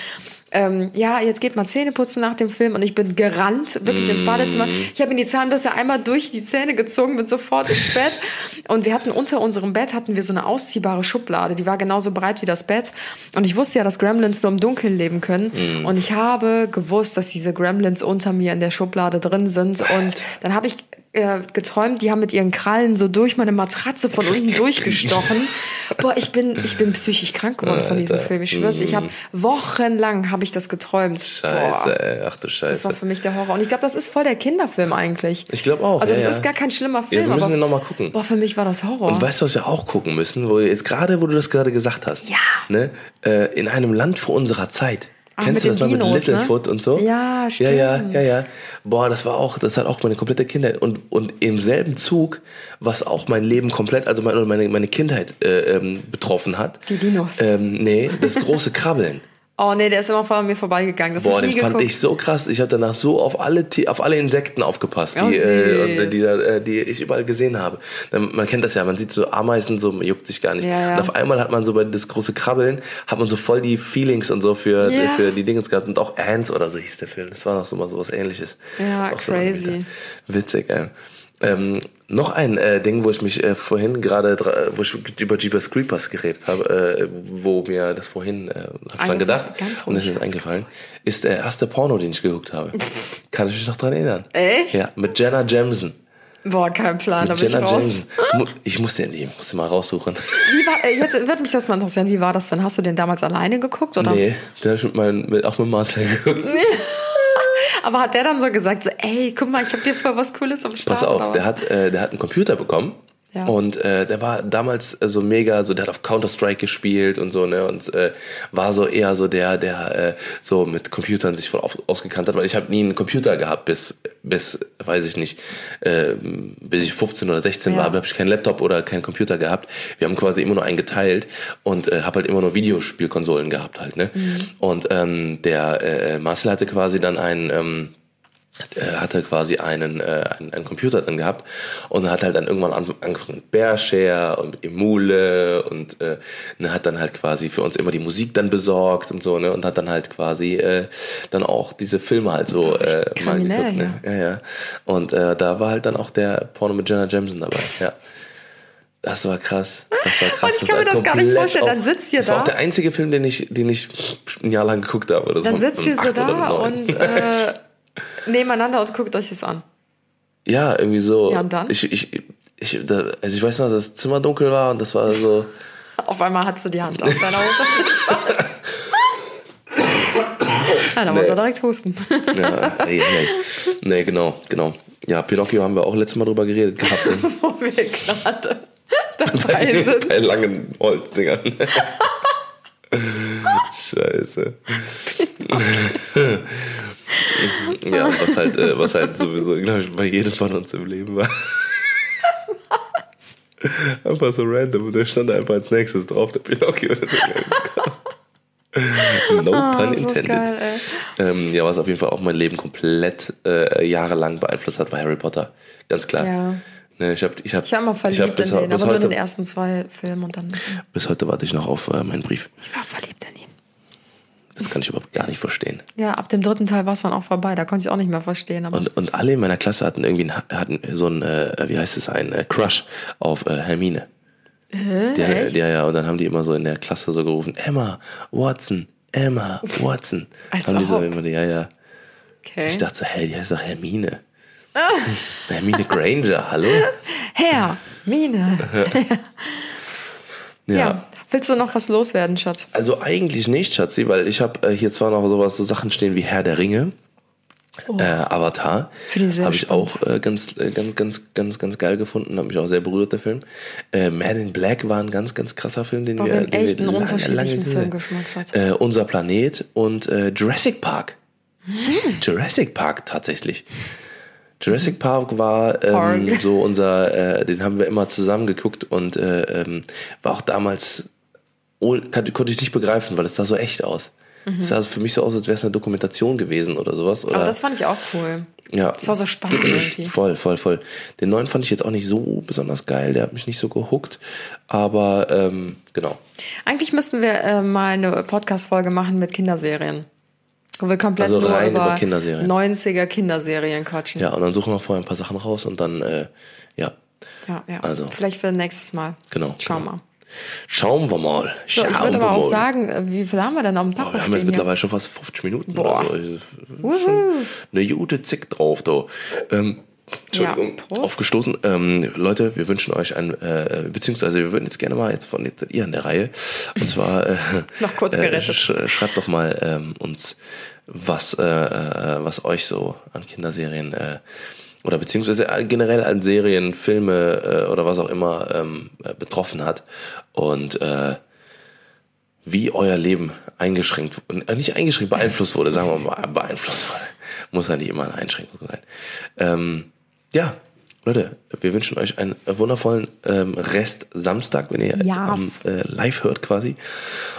ähm, ja, jetzt geht mal Zähne putzen nach dem Film und ich bin gerannt, wirklich ins Badezimmer. Ich habe in die Zahnbürste einmal durch die Zähne gezogen, bin sofort ins Bett. Und wir hatten unter unserem Bett hatten wir so eine ausziehbare Schublade, die war genauso breit wie das Bett. Und ich wusste ja, dass Gremlins nur im Dunkeln leben können. Und ich habe gewusst, dass diese Gremlins unter mir in der Schublade drin sind. Und dann habe ich äh, geträumt, die haben mit ihren Krallen so durch meine Matratze von unten durchgestochen. Boah, ich bin, ich bin psychisch krank geworden von diesem Alter. Film. Ich schwör's, ich habe wochenlang habe ich das geträumt. Scheiße, Boah, ey. Ach du das war Scheiße. für mich der Horror. Und ich glaube, das ist voll der Kinderfilm eigentlich. Ich glaube auch. Also ja, es ja. ist gar kein schlimmer Ja, Film. wir müssen aber, den nochmal gucken. Boah, für mich war das Horror. Und weißt du, was wir auch gucken müssen? Wo jetzt gerade, wo du das gerade gesagt hast. Ja. Ne? Äh, in einem Land vor unserer Zeit. Ah, Kennst du das noch mit ne? Littlefoot und so? Ja, Ja, ja, stimmt. ja, ja. Boah, das war auch, das hat auch meine komplette Kindheit und und im selben Zug, was auch mein Leben komplett, also meine meine, meine Kindheit äh, ähm, betroffen hat. Die Dinos. Ähm, nee, das große Krabbeln. Oh nee, der ist immer an mir vorbeigegangen. Das Boah, ich den nie fand geguckt. ich so krass. Ich habe danach so auf alle auf alle Insekten aufgepasst, Oh, die, äh, die, äh, die ich überall gesehen habe. Man kennt das ja, man sieht so Ameisen, so juckt sich gar nicht. Ja, ja. Und auf einmal hat man so bei das große Krabbeln, hat man so voll die Feelings und so für Ja. für die Dingens gehabt und auch Ants oder so hieß der Film. Das war noch so mal so was Ähnliches. Ja, Auch so crazy. wieder. Witzig. Ey. Ähm, noch ein äh, Ding, wo ich mich äh, vorhin gerade, wo ich über Jeepers Creepers geredet habe, äh, wo mir das vorhin, äh, hab ich Eingefallen. gedacht Ganz und es ist eingefallen, ist der erste Porno, den ich geguckt habe. Kann ich mich noch dran erinnern. Echt? Ja, mit Jenna Jameson. Boah, kein Plan, da bin ich Jenna raus. Jameson. Ich muss den, ich muss den mal raussuchen. Wie war, äh, jetzt wird mich das mal interessieren, wie war das denn? Hast du den damals alleine geguckt? Oder? Nee, den habe ich mit meinem, mit, auch mit Marcel geguckt. Aber hat der dann so gesagt, so, ey, guck mal, ich habe hier voll was Cooles am Start? Pass auf, oder der hat, äh, der hat einen Computer bekommen. Ja. Und äh, der war damals äh, so mega, so der hat auf Counter-Strike gespielt und so, ne? Und äh, war so eher so der, der äh, so mit Computern sich voll auf, ausgekannt hat, weil ich habe nie einen Computer gehabt bis, bis, weiß ich nicht, äh, bis ich 15 oder 16 Ja. war, habe ich keinen Laptop oder keinen Computer gehabt. Wir haben quasi immer nur einen geteilt und äh, habe halt immer nur Videospielkonsolen gehabt halt, ne? Mhm. Und ähm, der äh, Marcel hatte quasi dann einen ähm, hatte quasi einen, äh, einen, einen Computer dann gehabt und hat halt dann irgendwann an- angefangen mit Bearshare und mit Emule und äh, ne, hat dann halt quasi für uns immer die Musik dann besorgt und so, ne, und hat dann halt quasi äh, dann auch diese Filme halt so äh, mal geguckt, ne? Ja, ja. Und äh, da war halt dann auch der Porno mit Jenna Jameson dabei, ja. Das war krass. Das war krass. Und ich kann mir das gar nicht vorstellen. Dann sitzt ihr Das war auch da. der einzige Film, den ich, den ich ein Jahr lang geguckt habe. Oder Dann so. sitzt ihr so da und äh, nebeneinander und guckt euch das an. Ja, irgendwie so. Ja, und dann? Ich, ich, ich, da, also ich weiß noch, dass das Zimmer dunkel war und das war so. Auf einmal hast du die Hand auf deiner Hose. Spaß. ja, da muss Nee. er direkt husten. Ja, ey, ey. Nee, genau, genau. Ja, Pinocchio haben wir auch letztes Mal drüber geredet gehabt. ne? Wo wir gerade dabei sind. Bei langen Holzdingern. Scheiße. Ja, was halt, äh, was halt sowieso, glaube ich, bei jedem von uns im Leben war. Einfach so random und der stand einfach als nächstes drauf, der Pinocchio. Es klar. No Ah, pun intended. geil, ähm, ja, was auf jeden Fall auch mein Leben komplett äh, jahrelang beeinflusst hat, war Harry Potter. Ganz klar. Ja. Ne, ich habe ich hab, Ich war immer ich hab verliebt bis, in den, bis, aber nur in heute, den ersten zwei Filmen und dann. bis heute warte ich noch auf äh, meinen Brief. Ich war verliebt in ihn. Das kann ich überhaupt gar nicht verstehen. Ja, ab dem dritten Teil war es dann auch vorbei. Da konnte ich auch nicht mehr verstehen. Und, und alle in meiner Klasse hatten irgendwie einen, hatten so ein, äh, wie heißt es, ein äh, Crush auf äh, Hermine. Ja, Echt? ja, ja, und dann haben die immer so in der Klasse so gerufen, Emma, Watson, Emma, Watson. Als haben die so immer, ja, ja. Okay. Ich dachte so, hey, die heißt doch Hermine. Hermine Granger, hallo? Herr, Mine. Ja. Ja. Willst du noch was loswerden, Schatz? Also eigentlich nicht, Schatzi, weil ich habe äh, hier zwar noch sowas, so Sachen stehen wie Herr der Ringe, äh, Avatar, habe ich auch äh, ganz, äh, ganz, ganz, ganz, ganz geil gefunden, habe mich auch sehr berührt der Film. Äh, Man in Black war ein ganz, ganz krasser Film, den Boah, wir, den echt wir einen lange, unterschiedlichen lange- Filmgeschmack, Schatz. Äh, Unser Planet und äh, Jurassic Park. Hm. Jurassic Park tatsächlich. Jurassic Park war ähm, Park. so unser, äh, den haben wir immer zusammen geguckt und äh, ähm, war auch damals, oh, konnte ich nicht begreifen, weil es sah so echt aus. Das sah also für mich so aus, als wäre es eine Dokumentation gewesen oder sowas. Oder? Aber das fand ich auch cool. ja. Das war so spannend irgendwie. Voll, voll, voll. Den neuen fand ich jetzt auch nicht so besonders geil, der hat mich nicht so gehuckt. Aber ähm, genau. Eigentlich müssten wir äh, mal eine Podcast-Folge machen mit Kinderserien. Wo wir komplett Also nur rein über, über Kinderserien. 90er Kinderserien quatschen. Ja, und dann suchen wir vorher ein paar Sachen raus und dann, äh, ja, ja, ja. Also. Vielleicht für nächstes Mal. Genau, Schauen genau. wir. Schauen wir mal. So, Schauen ich würde aber auch mal. sagen, äh, wie viel haben wir denn am Tag Oh, wir haben jetzt hier? mittlerweile schon fast 50 Minuten. Boah. Also, äh, eine gute Zick drauf, da. Ähm, Entschuldigung, Ja, aufgestoßen. Ähm, Leute, wir wünschen euch ein, äh, beziehungsweise wir würden jetzt gerne mal, jetzt von jetzt seid ihr an der Reihe, und zwar äh, Noch kurz äh, gerettet. sch schreibt doch mal ähm, uns, was, äh, äh, was euch so an Kinderserien äh, oder beziehungsweise generell an Serien, Filme äh, oder was auch immer ähm, äh, betroffen hat und äh, wie euer Leben eingeschränkt, äh, nicht eingeschränkt, beeinflusst wurde, sagen wir mal, beeinflusst wurde. Muss ja nicht immer eine Einschränkung sein. Ähm, ja, Leute, wir wünschen euch einen wundervollen ähm, Rest Samstag, wenn ihr jetzt Yes. am äh, live hört quasi.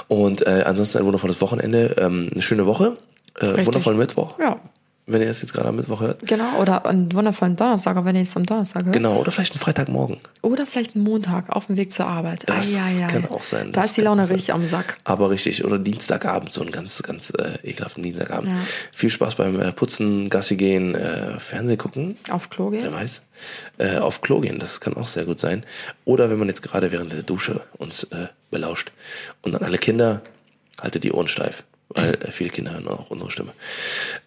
Und äh, ansonsten ein wundervolles Wochenende, ähm, eine schöne Woche, äh, wundervollen Mittwoch, Ja, wenn ihr das jetzt gerade am Mittwoch hört. genau. Oder einen wundervollen Donnerstag, wenn ihr es am Donnerstag hört. Genau, oder vielleicht einen Freitagmorgen. Oder vielleicht einen Montag auf dem Weg zur Arbeit. Das ai. kann auch sein. Da ist die Laune sein. richtig am Sack. Aber richtig, oder Dienstagabend, so einen ganz, ganz äh, ekelhaften Dienstagabend. Ja. Viel Spaß beim äh, Putzen, Gassi gehen, äh, Fernsehen gucken, Auf Klo gehen. wer weiß. Äh, auf Klo gehen, das kann auch sehr gut sein. Oder wenn man jetzt gerade während der Dusche uns äh, belauscht. Und an alle Kinder, haltet die Ohren steif, weil äh, viele Kinder hören auch unsere Stimme.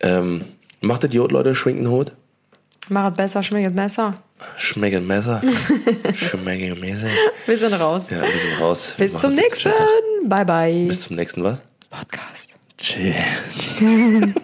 Ähm, macht Idiot, Leute, schwingt den Hut. Machet besser, schminket Messer. Schmecken Messer. Schmecken Messer. Wir sind raus. Ja, wir sind raus. Bis zum nächsten. einen. Bye, bye. Bis zum nächsten was? Podcast. Chill.